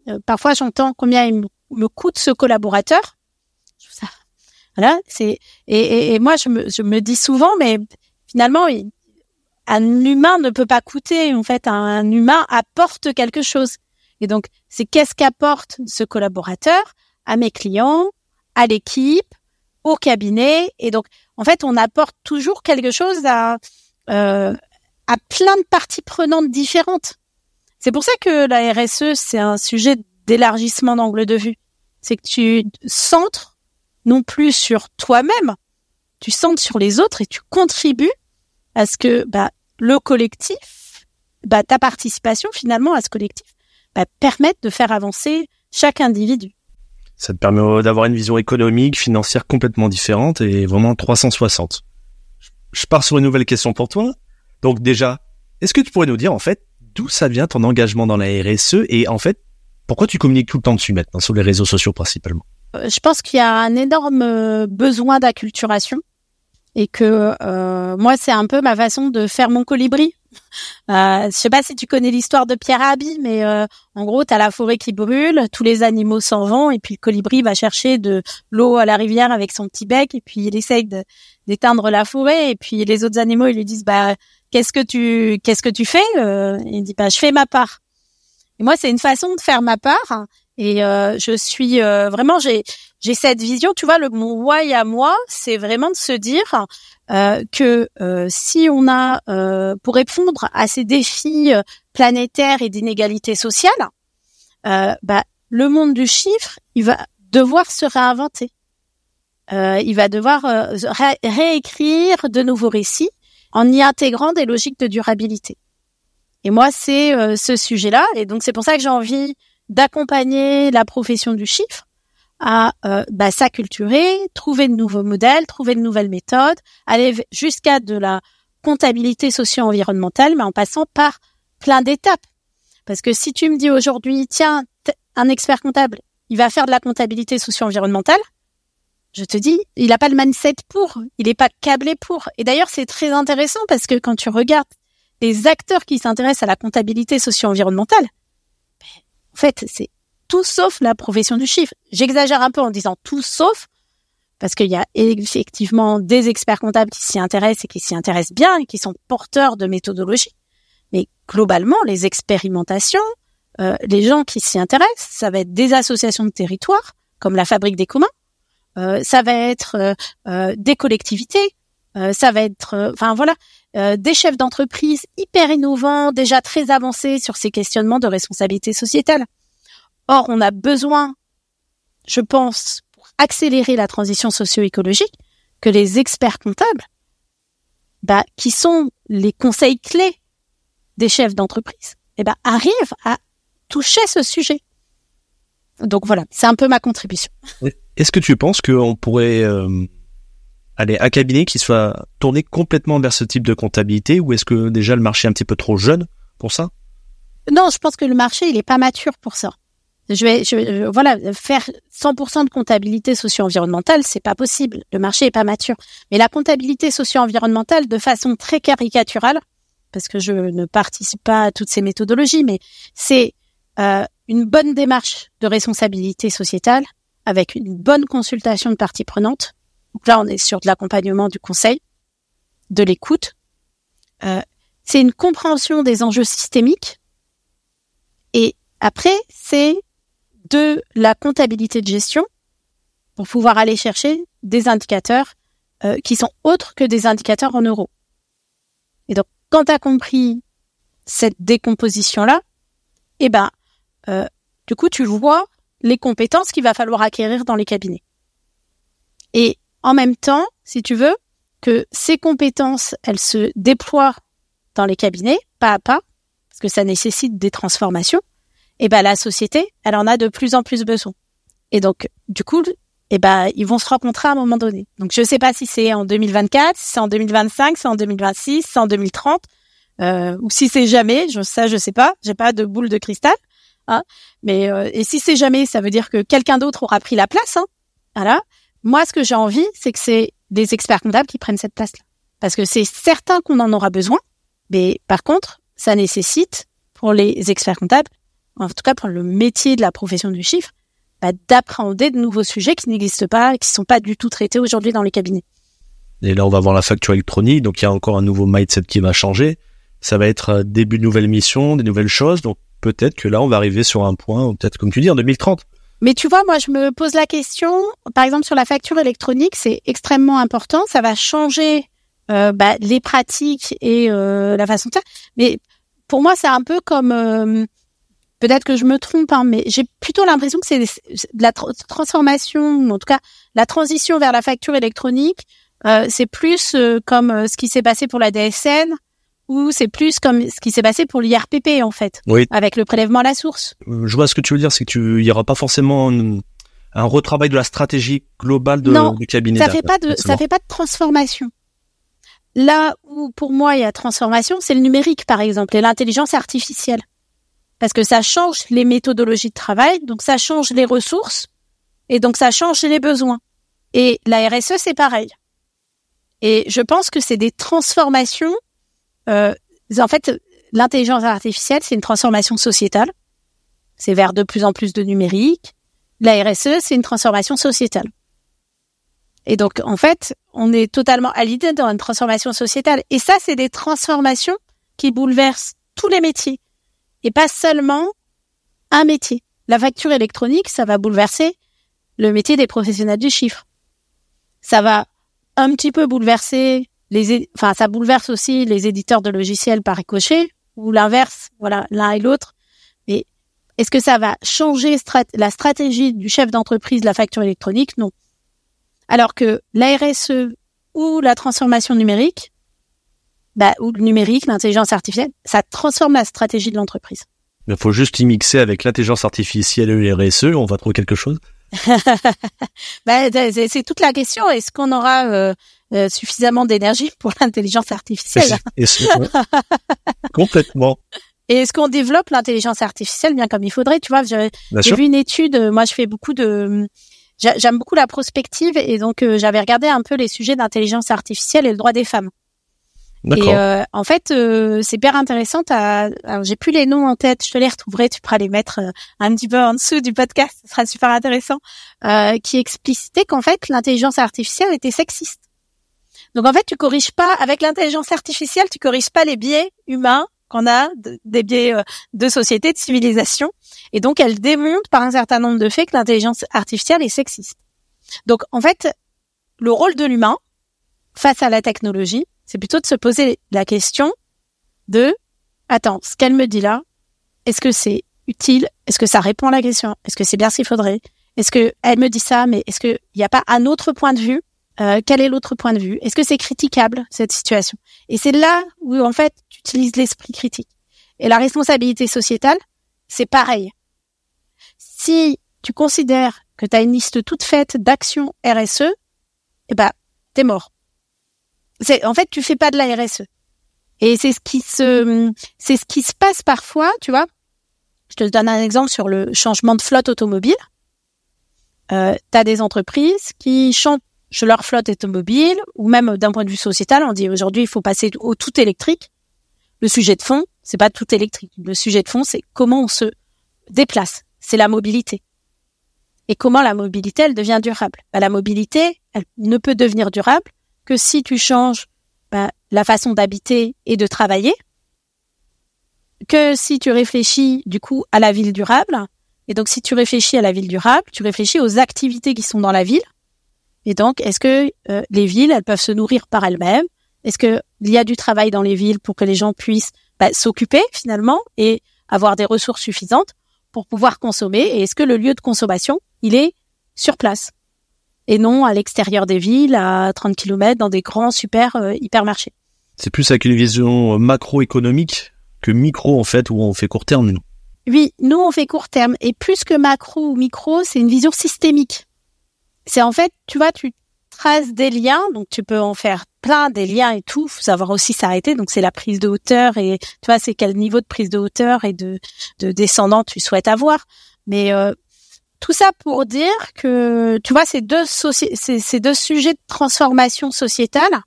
[SPEAKER 2] Euh, parfois, j'entends combien il me, coûte ce collaborateur. Voilà, c'est et, et, moi je me, je me dis souvent, mais finalement, un humain ne peut pas coûter. En fait, un, humain apporte quelque chose. Et donc, c'est qu'est-ce qu'apporte ce collaborateur à mes clients, à l'équipe, au cabinet. Et donc, en fait, on apporte toujours quelque chose à euh, à plein de parties prenantes différentes. C'est pour ça que la RSE, c'est un sujet d'élargissement d'angle de vue. C'est que tu centres non plus sur toi-même, tu centres sur les autres et tu contribues à ce que bah, le collectif, bah, ta participation finalement à ce collectif, bah, permette de faire avancer chaque individu.
[SPEAKER 1] Ça te permet d'avoir une vision économique, financière complètement différente et vraiment 360. Je pars sur une nouvelle question pour toi. Donc déjà, est-ce que tu pourrais nous dire en fait d'où ça vient ton engagement dans la RSE et en fait pourquoi tu communiques tout le temps dessus maintenant sur les réseaux sociaux principalement?
[SPEAKER 2] Euh, Je pense qu'il y a un énorme euh, besoin d'acculturation et que euh, moi c'est un peu ma façon de faire mon colibri. Euh, je sais pas si tu connais l'histoire de Pierre Rabhi, mais euh, en gros, tu as la forêt qui brûle, tous les animaux s'en vont, et puis le colibri va chercher de l'eau à la rivière avec son petit bec, et puis il essaye d'éteindre la forêt, et puis les autres animaux, ils lui disent, bah, qu'est-ce que tu, qu'est-ce que tu fais euh, Il dit, bah, je fais ma part. Et moi, c'est une façon de faire ma part, et euh, je suis euh, vraiment, j'ai j'ai cette vision, tu vois, le mon why à moi, c'est vraiment de se dire euh, que euh, si on a, euh, pour répondre à ces défis planétaires et d'inégalité sociale, bah, le monde du chiffre, il va devoir se réinventer. il va devoir réécrire de nouveaux récits en y intégrant des logiques de durabilité. Et moi, c'est ce sujet-là, et donc c'est pour ça que j'ai envie d'accompagner la profession du chiffre à euh, bah, s'acculturer, trouver de nouveaux modèles, trouver de nouvelles méthodes, aller jusqu'à de la comptabilité socio-environnementale, mais en passant par plein d'étapes. Parce que si tu me dis aujourd'hui, tiens, un expert comptable, il va faire de la comptabilité socio-environnementale, je te dis, il n'a pas le mindset pour, il n'est pas câblé pour. Et d'ailleurs, c'est très intéressant parce que quand tu regardes les acteurs qui s'intéressent à la comptabilité socio-environnementale, ben, en fait, c'est tout sauf la profession du chiffre. J'exagère un peu en disant tout sauf, parce qu'il y a effectivement des experts comptables qui s'y intéressent et qui s'y intéressent bien et qui sont porteurs de méthodologie. Mais globalement, les expérimentations, euh, les gens qui s'y intéressent, ça va être des associations de territoire, comme la Fabrique des communs, ça va être euh, des collectivités, ça va être, enfin voilà, des chefs d'entreprise hyper innovants, déjà très avancés sur ces questionnements de responsabilité sociétale. Or, on a besoin, je pense, pour accélérer la transition socio-écologique, que les experts comptables, bah, qui sont les conseils clés des chefs d'entreprise, eh ben, arrivent à toucher ce sujet. Donc voilà, c'est un peu ma contribution.
[SPEAKER 1] Est-ce que tu penses qu'on pourrait euh, aller à un cabinet qui soit tourné complètement vers ce type de comptabilité ou est-ce que déjà le marché est un petit peu trop jeune pour ça?
[SPEAKER 2] Non, je pense que le marché il est pas mature pour ça je vais, je, voilà, faire 100% de comptabilité socio-environnementale, c'est pas possible. Le marché est pas mature. Mais la comptabilité socio-environnementale, de façon très caricaturale, parce que je ne participe pas à toutes ces méthodologies, mais c'est euh, une bonne démarche de responsabilité sociétale avec une bonne consultation de parties prenantes. Donc là, on est sur de l'accompagnement du conseil, de l'écoute. Euh, c'est une compréhension des enjeux systémiques. Et après, c'est de la comptabilité de gestion pour pouvoir aller chercher des indicateurs euh, qui sont autres que des indicateurs en euros. Et donc, quand tu as compris cette décomposition-là, eh ben, euh, du coup, tu vois les compétences qu'il va falloir acquérir dans les cabinets. Et en même temps, si tu veux, que ces compétences, elles se déploient dans les cabinets, pas à pas, parce que ça nécessite des transformations, et eh ben la société, elle en a de plus en plus besoin. Et donc, du coup, eh ben ils vont se rencontrer à un moment donné. Donc, je sais pas si c'est en 2024, si c'est en 2025, si c'est en 2026, si c'est en 2030, euh, ou si c'est jamais. Je, ça, je sais pas. J'ai pas de boule de cristal. Hein. Mais euh, et si c'est jamais, ça veut dire que quelqu'un d'autre aura pris la place. Hein. Voilà. Moi, ce que j'ai envie, c'est que c'est des experts comptables qui prennent cette place-là, parce que c'est certain qu'on en aura besoin. Mais par contre, ça nécessite pour les experts comptables, en tout cas pour le métier de la profession du chiffre, bah, d'appréhender de nouveaux sujets qui n'existent pas, qui sont pas du tout traités aujourd'hui dans les cabinets.
[SPEAKER 1] Et là, on va voir la facture électronique, donc il y a encore un nouveau mindset qui va changer. Ça va être euh, début de nouvelles missions, des nouvelles choses, donc peut-être que là, on va arriver sur un point, peut-être comme tu dis, en 2030.
[SPEAKER 2] Mais tu vois, moi, je me pose la question, par exemple, sur la facture électronique, c'est extrêmement important. Ça va changer euh, bah, les pratiques et euh, la façon de faire. Mais pour moi, c'est un peu comme, euh, peut-être que je me trompe, hein, mais j'ai plutôt l'impression que c'est de la transformation, en tout cas la transition vers la facture électronique. c'est plus comme ce qui s'est passé pour la DSN ou c'est plus comme ce qui s'est passé pour l'IRPP en fait,
[SPEAKER 1] oui.
[SPEAKER 2] avec le prélèvement à la source.
[SPEAKER 1] Je vois ce que tu veux dire, c'est que tu, il y aura pas forcément un, retravail de la stratégie globale de, du cabinet.
[SPEAKER 2] Ça fait pas de, ça fait pas de transformation. Là où pour moi il y a transformation, c'est le numérique par exemple et l'intelligence artificielle, parce que ça change les méthodologies de travail, donc ça change les ressources et donc ça change les besoins. Et la RSE c'est pareil. Et je pense que c'est des transformations en fait, l'intelligence artificielle, c'est une transformation sociétale. C'est vers de plus en plus de numérique. La RSE, c'est une transformation sociétale. Et donc, en fait, on est totalement à l'idée dans une transformation sociétale. Et ça, c'est des transformations qui bouleversent tous les métiers. Et pas seulement un métier. La facture électronique, ça va bouleverser le métier des professionnels du chiffre. Ça va un petit peu bouleverser les, enfin, ça bouleverse aussi les éditeurs de logiciels par ricochet ou l'inverse, voilà, l'un et l'autre. Mais est-ce que ça va changer la stratégie du chef d'entreprise de la facture électronique? Non. Alors que la RSE ou la transformation numérique, bah, ou le numérique, l'intelligence artificielle, ça transforme la stratégie de l'entreprise.
[SPEAKER 1] Il faut juste y mixer avec l'intelligence artificielle et le RSE, on va trouver quelque chose? [laughs]
[SPEAKER 2] bah, c'est toute la question. Est-ce qu'on aura euh, euh, suffisamment d'énergie [laughs] pour l'intelligence artificielle. [laughs]
[SPEAKER 1] Complètement.
[SPEAKER 2] Et est-ce qu'on développe l'intelligence artificielle bien comme il faudrait Tu vois, j'ai vu une étude. Euh, moi, je fais beaucoup de, j'aime beaucoup la prospective et donc euh, j'avais regardé un peu les sujets d'intelligence artificielle et le droit des femmes. Et en fait, c'est hyper intéressant. J'ai plus les noms en tête. Je te les retrouverai. Tu pourras les mettre un petit peu en dessous du podcast. Ce sera super intéressant. qui explicitait qu'en fait, l'intelligence artificielle était sexiste. Donc en fait, tu corriges pas avec l'intelligence artificielle, tu corriges pas les biais humains qu'on a, des biais euh, de société, de civilisation. Et donc elle démontre par un certain nombre de faits que l'intelligence artificielle est sexiste. Donc en fait, le rôle de l'humain face à la technologie, c'est plutôt de se poser la question de attends, ce qu'elle me dit là, est-ce que c'est utile? Est-ce que ça répond à la question? Est-ce que c'est bien ce qu'il faudrait? Est-ce que elle me dit ça, mais est-ce qu'il n'y a pas un autre point de vue euh, quel est l'autre point de vue? Est-ce que c'est critiquable cette situation? Et c'est là où en fait tu utilises l'esprit critique. Et la responsabilité sociétale, c'est pareil. Si tu considères que tu as une liste toute faite d'actions RSE, eh ben t'es mort. C'est en fait tu fais pas de la RSE. Et c'est ce qui se c'est ce qui se passe parfois, tu vois. Je te donne un exemple sur le changement de flotte automobile. Euh, tu des entreprises qui chantent je leur flotte automobile, ou même d'un point de vue sociétal, on dit aujourd'hui il faut passer au tout électrique. Le sujet de fond, c'est pas tout électrique. Le sujet de fond, c'est comment on se déplace. C'est la mobilité. Et comment la mobilité, elle devient durable. Bah, la mobilité, elle ne peut devenir durable que si tu changes bah, la façon d'habiter et de travailler, que si tu réfléchis du coup à la ville durable. Et donc si tu réfléchis à la ville durable, tu réfléchis aux activités qui sont dans la ville et donc, est-ce que euh, les villes, elles peuvent se nourrir par elles-mêmes? Est-ce que il y a du travail dans les villes pour que les gens puissent bah, s'occuper finalement et avoir des ressources suffisantes pour pouvoir consommer? Et est-ce que le lieu de consommation, il est sur place? Et non à l'extérieur des villes, à 30 km, dans des grands super euh, hypermarchés.
[SPEAKER 1] C'est plus avec une vision euh, macroéconomique que micro en fait, où on fait court terme, nous.
[SPEAKER 2] Oui, nous on fait court terme. Et plus que macro ou micro, c'est une vision systémique. C'est en fait, tu vois, tu traces des liens, donc tu peux en faire plein des liens et tout. Faut savoir aussi s'arrêter. Donc c'est la prise de hauteur et tu vois c'est quel niveau de prise de hauteur et de, de descendant tu souhaites avoir. Mais euh, tout ça pour dire que tu vois ces deux ces, ces deux sujets de transformation sociétale,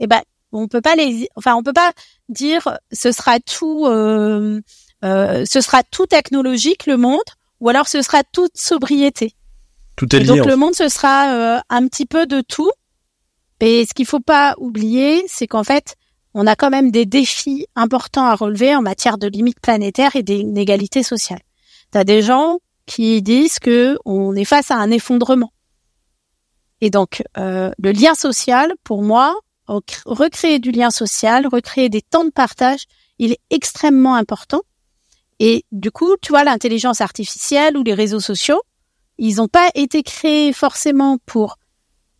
[SPEAKER 2] eh ben on peut pas les, enfin on peut pas dire ce sera tout, euh, euh, ce sera tout technologique le monde, ou alors ce sera toute sobriété.
[SPEAKER 1] Tout est lié.
[SPEAKER 2] Donc le monde ce sera euh, un petit peu de tout. Et ce qu'il faut pas oublier, c'est qu'en fait, on a quand même des défis importants à relever en matière de limites planétaires et d'inégalités sociales. Tu as des gens qui disent que on est face à un effondrement. Et donc, euh, le lien social, pour moi, recréer du lien social, recréer des temps de partage, il est extrêmement important. Et du coup, tu vois, l'intelligence artificielle ou les réseaux sociaux, ils n'ont pas été créés forcément pour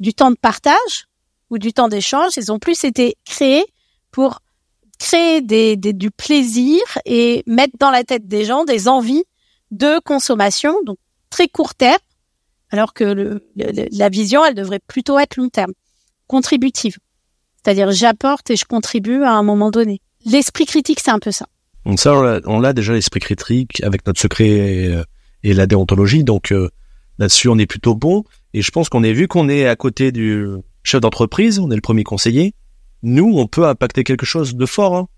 [SPEAKER 2] du temps de partage, ou du temps d'échange, ils ont plus été créés pour créer du plaisir et mettre dans la tête des gens des envies de consommation, donc très court terme, alors que la vision, elle devrait plutôt être long terme, contributive. C'est-à-dire j'apporte et je contribue à un moment donné. L'esprit critique, c'est un peu ça.
[SPEAKER 1] Donc ça, on l'a déjà l'esprit critique avec notre secret et, euh, la déontologie. Donc euh, là-dessus, on est plutôt bon. Et je pense qu'on est vu qu'on est à côté du chef d'entreprise, on est le premier conseiller. Nous, on peut impacter quelque chose de fort. Hein.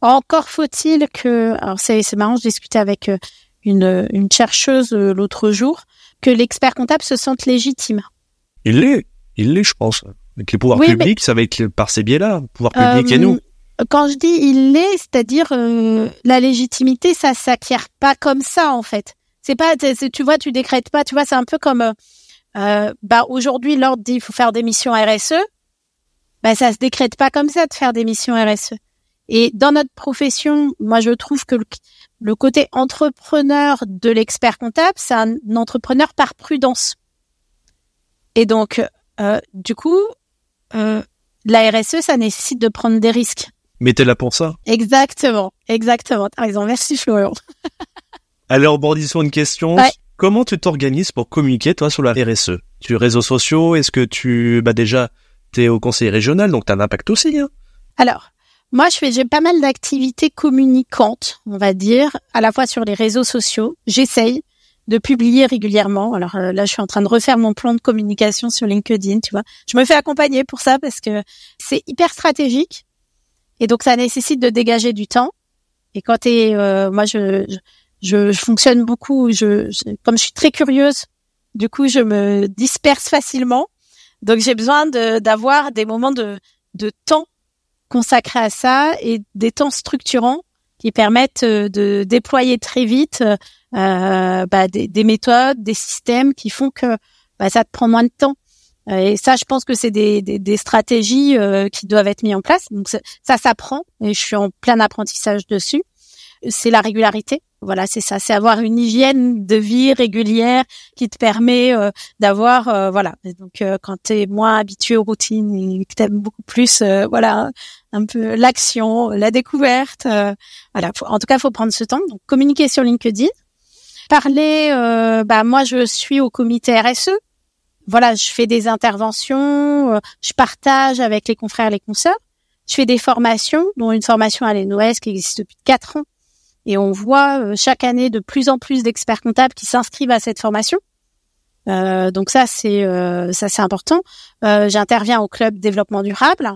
[SPEAKER 2] Encore faut-il que, alors c'est marrant, je discutais avec euh, une, une chercheuse euh, l'autre jour, que l'expert comptable se sente légitime.
[SPEAKER 1] Il l'est, il l'est, je pense. Avec les pouvoirs publics, ça va être par ces biais-là, pouvoir public et nous.
[SPEAKER 2] Euh, quand je dis il l'est, c'est-à-dire la légitimité, ça s'acquiert pas comme ça en fait. C'est pas, tu vois, tu décrètes pas, tu vois, c'est un peu comme euh, bah aujourd'hui l'ordre dit il faut faire des missions RSE, bah ça se décrète pas comme ça de faire des missions RSE. Et dans notre profession, moi je trouve que le, côté entrepreneur de l'expert comptable, c'est un entrepreneur par prudence. Et donc euh, du coup, euh, la RSE, ça nécessite de prendre des risques.
[SPEAKER 1] Mais t'es là pour ça?
[SPEAKER 2] Exactement, exactement. T'as raison. Merci Florian. [laughs]
[SPEAKER 1] Allez, rebondissons une question. Comment tu t'organises pour communiquer, toi, sur la RSE Tu réseaux sociaux Est-ce que tu, bah déjà, t'es au conseil régional, donc t'as un impact aussi, hein?
[SPEAKER 2] Alors, moi, je fais, j'ai pas mal d'activités communicantes, on va dire, à la fois sur les réseaux sociaux. J'essaye de publier régulièrement. Alors euh, là, je suis en train de refaire mon plan de communication sur LinkedIn, tu vois. Je me fais accompagner pour ça parce que c'est hyper stratégique et donc ça nécessite de dégager du temps. Et quand t'es, euh, moi, je, je, je fonctionne beaucoup. Je, comme je suis très curieuse, du coup, je me disperse facilement. Donc, j'ai besoin d'avoir des moments de, de temps consacrés à ça et des temps structurants qui permettent euh, de déployer très vite euh, bah, des, des, méthodes, des systèmes qui font que bah, ça te prend moins de temps. Euh, et ça, je pense que c'est des, des, des, stratégies euh, qui doivent être mises en place. Donc ça s'apprend et je suis en plein apprentissage dessus. C'est la régularité. Voilà, c'est ça, c'est avoir une hygiène de vie régulière qui te permet euh, d'avoir, euh, voilà. donc euh, quand tu es moins habitué aux routines et que tu aimes beaucoup plus, voilà, un peu l'action, la découverte, voilà. en tout cas, faut prendre ce temps. Donc communiquer sur LinkedIn, parler. bah moi, je suis au comité RSE. Voilà, je fais des interventions, je partage avec les confrères, les consoeurs. Je fais des formations, dont une formation à l'ENOS qui existe depuis quatre ans et on voit euh, chaque année de plus en plus d'experts comptables qui s'inscrivent à cette formation. Euh, donc ça c'est euh, ça c'est important. Euh, J'interviens au club développement durable.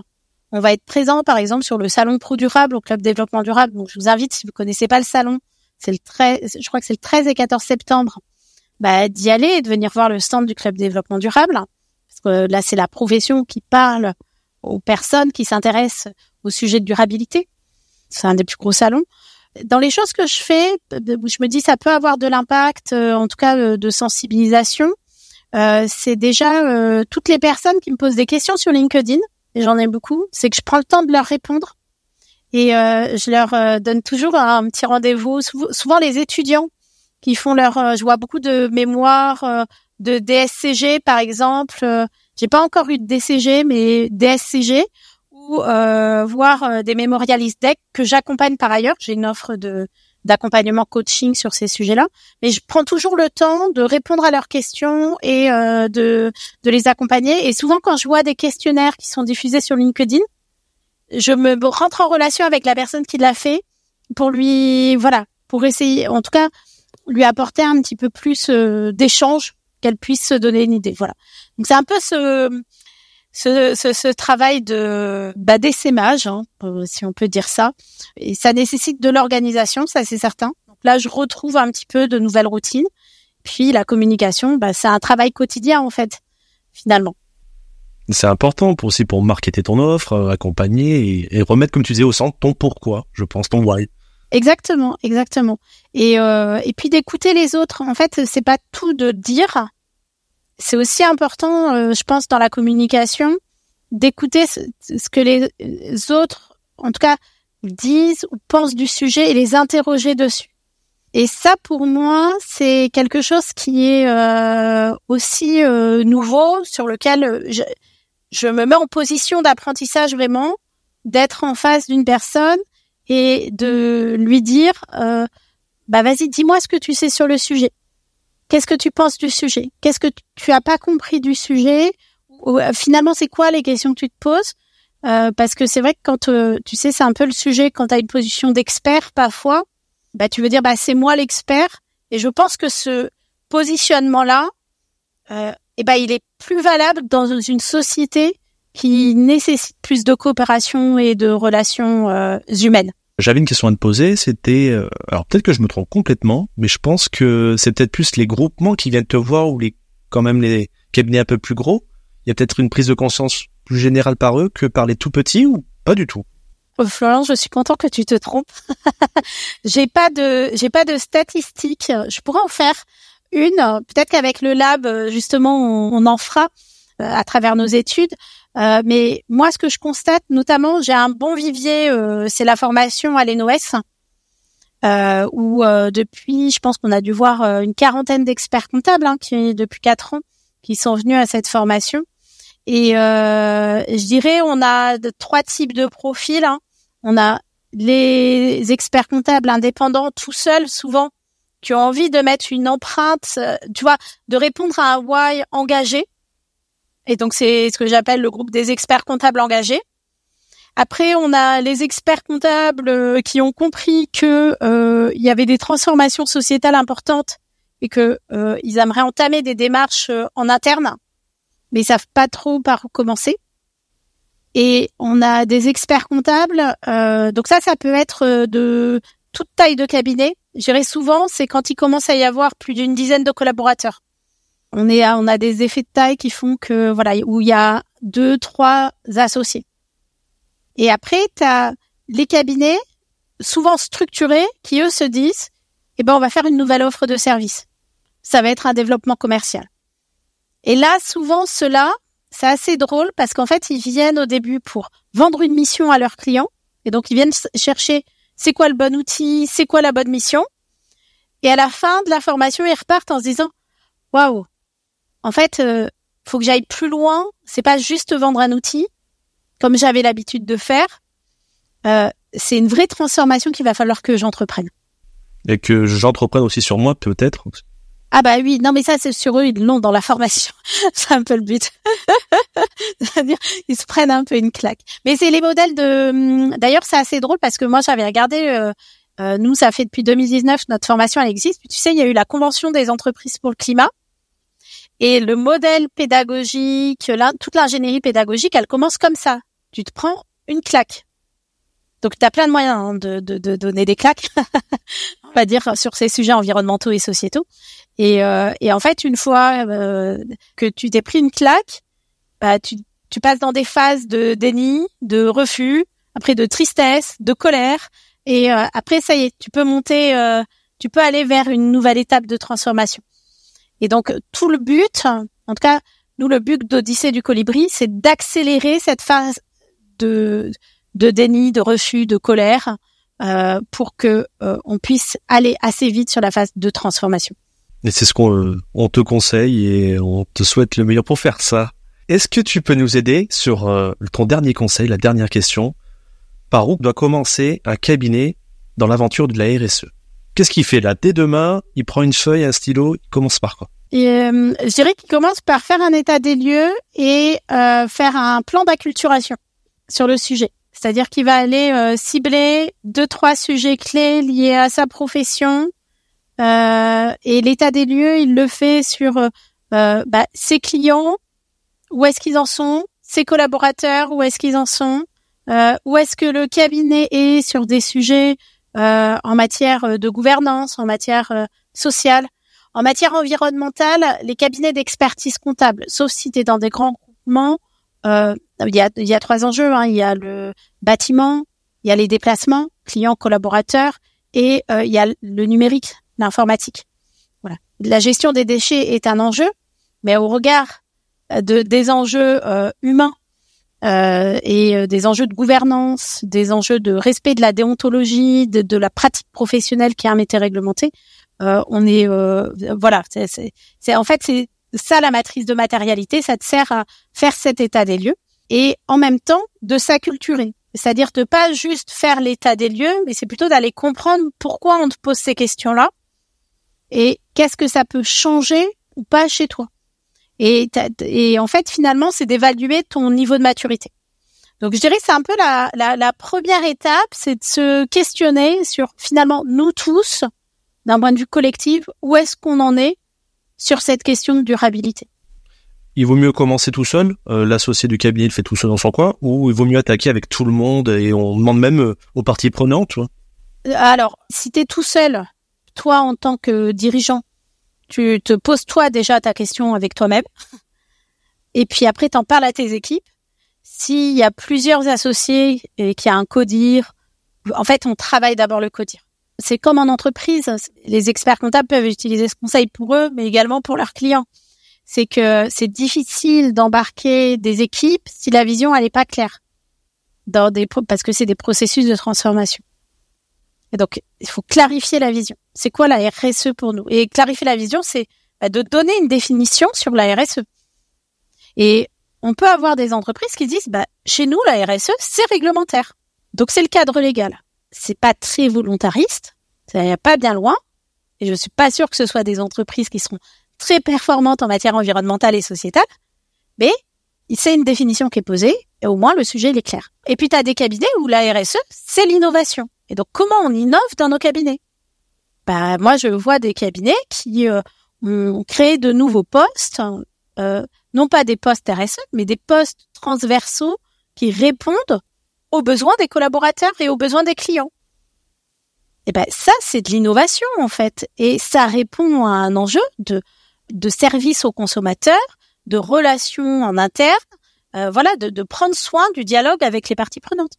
[SPEAKER 2] On va être présent par exemple sur le salon Pro Durable au club développement durable. Donc je vous invite si vous connaissez pas le salon, c'est le 13, je crois que c'est le 13 et 14 septembre, bah, d'y aller et de venir voir le stand du club développement durable. Parce que là c'est la profession qui parle aux personnes qui s'intéressent au sujet de durabilité. C'est un des plus gros salons dans les choses que je fais, je me dis ça peut avoir de l'impact, euh, en tout cas euh, de sensibilisation. Euh, c'est déjà toutes les personnes qui me posent des questions sur LinkedIn. et j'en ai beaucoup, c'est que je prends le temps de leur répondre et euh, je leur euh, donne toujours un petit rendez-vous. Souvent, les étudiants qui font leur, euh, je vois beaucoup de mémoires de DSCG par exemple. J'ai pas encore eu de DCG, mais DSCG ou voir des mémorialistes deck que j'accompagne par ailleurs. J'ai une offre de d'accompagnement coaching sur ces sujets-là, mais je prends toujours le temps de répondre à leurs questions et euh, de, de les accompagner. Et souvent, quand je vois des questionnaires qui sont diffusés sur LinkedIn, je me rentre en relation avec la personne qui l'a fait pour lui, voilà, pour essayer, en tout cas, lui apporter un petit peu plus euh, d'échange, qu'elle puisse se donner une idée. Voilà. Donc c'est un peu ce ce, ce, ce, travail de bah, d'essaimage, hein, euh, si on peut dire ça. Et ça nécessite de l'organisation, ça c'est certain. Donc là, je retrouve un petit peu de nouvelles routines. Puis la communication, bah, c'est un travail quotidien en fait, finalement.
[SPEAKER 1] C'est important pour aussi pour marketer ton offre, euh, accompagner et, remettre, comme tu disais, au centre ton pourquoi. Je pense ton why.
[SPEAKER 2] Exactement, exactement. Et euh, et puis d'écouter les autres. En fait, c'est pas tout de dire, c'est aussi important, euh, je pense, dans la communication, d'écouter ce, que les autres, en tout cas, disent ou pensent du sujet et les interroger dessus. Et ça, pour moi, c'est quelque chose qui est euh, aussi euh, nouveau, sur lequel je, je, me mets en position d'apprentissage vraiment, d'être en face d'une personne et de lui dire, bah vas-y, dis-moi ce que tu sais sur le sujet. Qu'est-ce que tu penses du sujet? Qu'est-ce que tu as pas compris du sujet? Euh, Finalement, c'est quoi les questions que tu te poses? Euh, Parce que c'est vrai que quand euh, tu sais, c'est un peu le sujet quand tu as une position d'expert parfois, bah tu veux dire bah c'est moi l'expert. Et je pense que ce positionnement là euh, eh ben il est plus valable dans une société qui nécessite plus de coopération et de relations euh, humaines.
[SPEAKER 1] J'avais une question à te poser, c'était, euh, alors peut-être que je me trompe complètement, mais je pense que c'est peut-être plus les groupements qui viennent te voir ou les, quand même les cabinets un peu plus gros. Il y a peut-être une prise de conscience plus générale par eux que par les tout petits ou pas du tout?
[SPEAKER 2] Oh, Florence, je suis content que tu te trompes. [laughs] j'ai pas de, j'ai pas de statistiques. Je pourrais en faire une. Peut-être qu'avec le lab, justement, on en fera euh, à travers nos études. Euh, mais moi, ce que je constate, notamment, j'ai un bon vivier, euh, c'est la formation à l'ENOS, euh, où depuis, je pense qu'on a dû voir une quarantaine d'experts comptables hein, qui, depuis quatre ans, qui sont venus à cette formation. Et je dirais, on a trois types de profils. Hein. On a les experts comptables indépendants, tout seuls, souvent, qui ont envie de mettre une empreinte, tu vois, de répondre à un why engagé et donc, c'est ce que j'appelle le groupe des experts comptables engagés. Après, on a les experts comptables euh, qui ont compris que euh, il y avait des transformations sociétales importantes et que euh, ils aimeraient entamer des démarches en interne, mais ils savent pas trop par où commencer. Et on a des experts comptables. donc ça, ça peut être de toute taille de cabinet. Je dirais souvent, c'est quand il commence à y avoir plus d'une dizaine de collaborateurs on a des effets de taille qui font que voilà où il y a deux trois associés. Et après tu les cabinets souvent structurés qui eux se disent eh ben on va faire une nouvelle offre de service. Ça va être un développement commercial. Et là souvent cela c'est assez drôle parce qu'en fait ils viennent au début pour vendre une mission à leurs clients et donc ils viennent chercher c'est quoi le bon outil, c'est quoi la bonne mission. Et à la fin de la formation, ils repartent en se disant waouh, en fait, euh, faut que j'aille plus loin. C'est pas juste vendre un outil, comme j'avais l'habitude de faire. Euh, c'est une vraie transformation qu'il va falloir que j'entreprenne.
[SPEAKER 1] Et que j'entreprenne aussi sur moi, peut-être.
[SPEAKER 2] Ah bah oui, non mais ça c'est sur eux, ils l'ont dans la formation. [laughs] c'est un peu le but. [laughs] C'est-à-dire, ils se prennent un peu une claque. Mais c'est les modèles de. Hum, d'ailleurs, c'est assez drôle parce que moi j'avais regardé. Euh, euh, nous, ça fait depuis 2019 notre formation elle existe. Puis tu sais, il y a eu la convention des entreprises pour le climat. Et le modèle pédagogique, toute l'ingénierie pédagogique, elle commence comme ça. Tu te prends une claque. Donc tu as plein de moyens hein, de, de, donner des claques, [laughs] on va dire, sur ces sujets environnementaux et sociétaux. Et, euh, et en fait, une fois euh, que tu t'es pris une claque, bah, tu, tu passes dans des phases de déni, de refus, après de tristesse, de colère. Et euh, après, ça y est, tu peux monter, tu peux aller vers une nouvelle étape de transformation. Et donc tout le but, en tout cas Nous, le but d'Odyssée du colibri, c'est d'accélérer cette phase de, de déni, de refus, de colère, euh, pour que euh, on puisse aller assez vite sur la phase de transformation.
[SPEAKER 1] Et c'est ce qu'on on te conseille et on te souhaite le meilleur pour faire ça. Est-ce que tu peux nous aider sur euh, ton dernier conseil, la dernière question? Par où doit commencer un cabinet dans l'aventure de la RSE Qu'est-ce qu'il fait là? Dès demain, il prend une feuille, un stylo, il commence par quoi?
[SPEAKER 2] Euh, Je dirais qu'il commence par faire un état des lieux et euh, faire un plan d'acculturation sur le sujet. C'est-à-dire qu'il va aller euh, cibler deux, trois sujets clés liés à sa profession. Euh, et l'état des lieux, il le fait sur bah, ses clients, où est-ce qu'ils en sont, ses collaborateurs, où est-ce qu'ils en sont, où est-ce que le cabinet est sur des sujets euh, en matière de gouvernance, en matière euh, sociale, en matière environnementale, les cabinets d'expertise comptable, sauf si tu es dans des grands groupements, euh, il, y a, il y a trois enjeux. Hein. Il y a le bâtiment, il y a les déplacements, clients, collaborateurs, et il y a le numérique, l'informatique. Voilà. La gestion des déchets est un enjeu, mais au regard de, des enjeux humains euh, et euh, des enjeux de gouvernance, des enjeux de respect de la déontologie, de, de la pratique professionnelle qui est un métier réglementé. Euh, on est euh, voilà, c'est en fait c'est ça la matrice de matérialité, ça te sert à faire cet état des lieux et en même temps de s'acculturer, c'est-à-dire de pas juste faire l'état des lieux, mais c'est plutôt d'aller comprendre pourquoi on te pose ces questions-là et qu'est-ce que ça peut changer ou pas chez toi. Et, et en fait, finalement, c'est d'évaluer ton niveau de maturité. Donc, je dirais c'est un peu la, la, la première étape, c'est de se questionner sur finalement nous tous, d'un point de vue collectif, où est-ce qu'on en est sur cette question de durabilité?
[SPEAKER 1] Il vaut mieux commencer tout seul, euh, l'associé du cabinet le fait tout seul dans son coin, ou il vaut mieux attaquer avec tout le monde et on demande même euh, aux parties prenantes.
[SPEAKER 2] Euh, Alors, si tu es tout seul, toi en tant que dirigeant, tu te poses toi déjà ta question avec toi-même. Et puis après, t'en parles à tes équipes. S'il y a plusieurs associés et qu'il y a un codir, en fait, on travaille d'abord le codir. C'est comme en entreprise. Les experts comptables peuvent utiliser ce conseil pour eux, mais également pour leurs clients. C'est que c'est difficile d'embarquer des équipes si la vision elle est pas claire. Dans des, parce que c'est des processus de transformation. Et donc, il faut clarifier la vision. C'est quoi la RSE pour nous? Et clarifier la vision, c'est bah, de donner une définition sur la RSE. Et on peut avoir des entreprises qui disent, bah, chez nous, la RSE, c'est réglementaire. Donc, c'est le cadre légal. C'est pas très volontariste. Ça a pas bien loin. Et je suis pas sûre que ce soit des entreprises qui seront très performantes en matière environnementale et sociétale. Mais c'est une définition qui est posée et au moins le sujet il est clair. Et puis tu as des cabinets où la RSE, c'est l'innovation. Et donc, comment on innove dans nos cabinets? Bah, Moi, je vois des cabinets qui euh, ont créé de nouveaux postes, euh, non pas des postes RSE, mais des postes transversaux qui répondent aux besoins des collaborateurs et aux besoins des clients. Et ben ça, c'est de l'innovation en fait, et ça répond à un enjeu de de service aux consommateurs, de relations en interne, euh, voilà, de, de prendre soin du dialogue avec les parties prenantes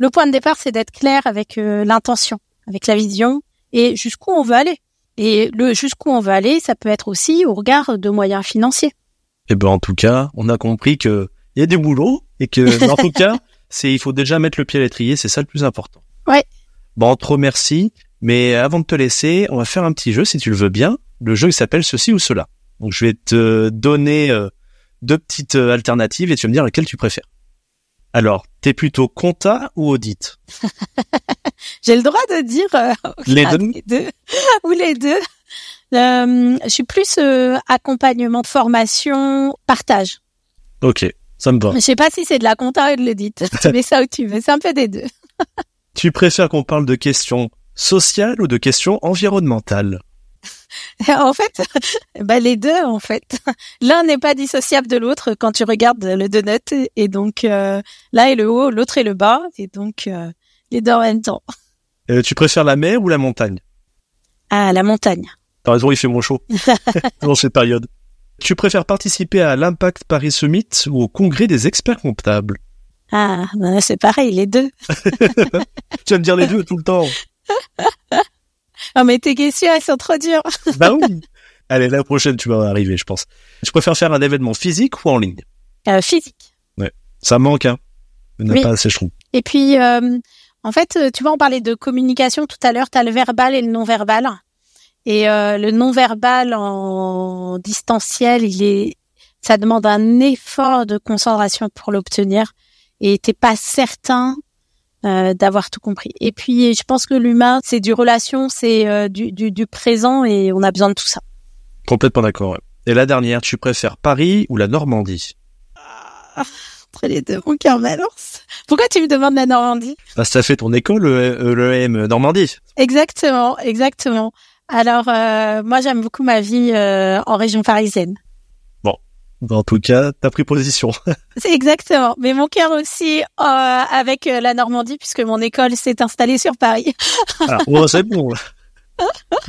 [SPEAKER 2] le point de départ, c'est d'être clair avec euh, l'intention, avec la vision et jusqu'où on veut aller. Et le jusqu'où on veut aller, ça peut être aussi au regard de moyens financiers.
[SPEAKER 1] Eh ben en tout cas, on a compris que il y a des boulots et que en tout cas, [laughs] c'est il faut déjà mettre le pied à l'étrier, c'est ça le plus important.
[SPEAKER 2] Ouais.
[SPEAKER 1] Bon, on te remercie, mais avant de te laisser, on va faire un petit jeu si tu le veux bien. Le jeu il s'appelle ceci ou cela. Donc je vais te donner euh, deux petites euh, alternatives et tu vas me dire laquelle tu préfères. Alors, t'es plutôt compta ou audit? [laughs]
[SPEAKER 2] J'ai le droit de dire euh,
[SPEAKER 1] les, deux. [laughs]
[SPEAKER 2] ou les deux. Euh, je suis plus euh, accompagnement de formation, partage.
[SPEAKER 1] Ok, ça me va.
[SPEAKER 2] Je sais pas si c'est de la compta ou de l'audit. [laughs] tu mets ça où tu veux. C'est un peu des deux.
[SPEAKER 1] tu préfères qu'on parle de questions sociales ou de questions environnementales? [laughs]
[SPEAKER 2] en fait, [laughs] bah les deux en fait. [laughs] L'un n'est pas dissociable de l'autre quand tu regardes le donut et donc euh, l'un est le haut, l'autre est le bas et donc euh, les deux en même temps.
[SPEAKER 1] Euh, tu préfères la mer ou la montagne?
[SPEAKER 2] Ah, la montagne.
[SPEAKER 1] T'as raison, il fait moins chaud dans cette période. Tu préfères participer à l'Impact Paris Summit ou au congrès des experts comptables?
[SPEAKER 2] Ah, bah, c'est pareil, les deux.
[SPEAKER 1] tu vas me dire les deux tout le temps.
[SPEAKER 2] Oh, mais tes questions, elles sont trop dures. [laughs]
[SPEAKER 1] bah oui. Allez, la prochaine, tu vas arriver, je pense. Tu préfères faire un événement physique ou en ligne?
[SPEAKER 2] Euh, Physique.
[SPEAKER 1] Ouais, ça manque, hein. Il n'y en a
[SPEAKER 2] Oui.
[SPEAKER 1] pas assez, je trouve.
[SPEAKER 2] Et puis, euh, en fait, euh, tu vois, on parlait de communication tout à l'heure. Tu as le verbal et le non-verbal. Et euh, le non-verbal en distanciel, il est, ça demande un effort de concentration pour l'obtenir. Et t'es pas certain euh, d'avoir tout compris. Et puis, je pense que l'humain, c'est du relation, c'est euh, du, du, du présent, et on a besoin de tout ça.
[SPEAKER 1] Complètement d'accord. Et la dernière, tu préfères Paris ou la Normandie?
[SPEAKER 2] Entre les deux, mon cœur balance. Pourquoi tu me demandes la Normandie?
[SPEAKER 1] Parce que t'as fait ton école, le, l'EM Normandie.
[SPEAKER 2] Exactement, exactement. Alors, euh, moi, j'aime beaucoup ma vie euh, en région parisienne.
[SPEAKER 1] En tout cas, t'as pris position. [laughs]
[SPEAKER 2] C'est exactement. Mais mon cœur aussi euh, avec euh, la Normandie, puisque mon école s'est installée sur Paris.
[SPEAKER 1] Alors, [laughs] ouais, c'est bon. [laughs]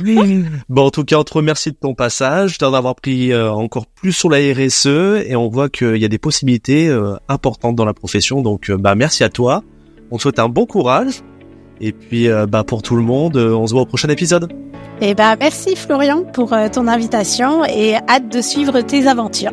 [SPEAKER 1] bon, en tout cas, on te remercie de ton passage, d'en avoir pris euh, encore plus sur la RSE, et on voit qu'il y a des possibilités euh, importantes dans la profession. Donc, euh, bah, merci à toi. On te souhaite un bon courage. Et puis, euh, bah, pour tout le monde, euh, on se voit au prochain épisode.
[SPEAKER 2] Et ben, merci Florian pour euh, ton invitation et hâte de suivre tes aventures.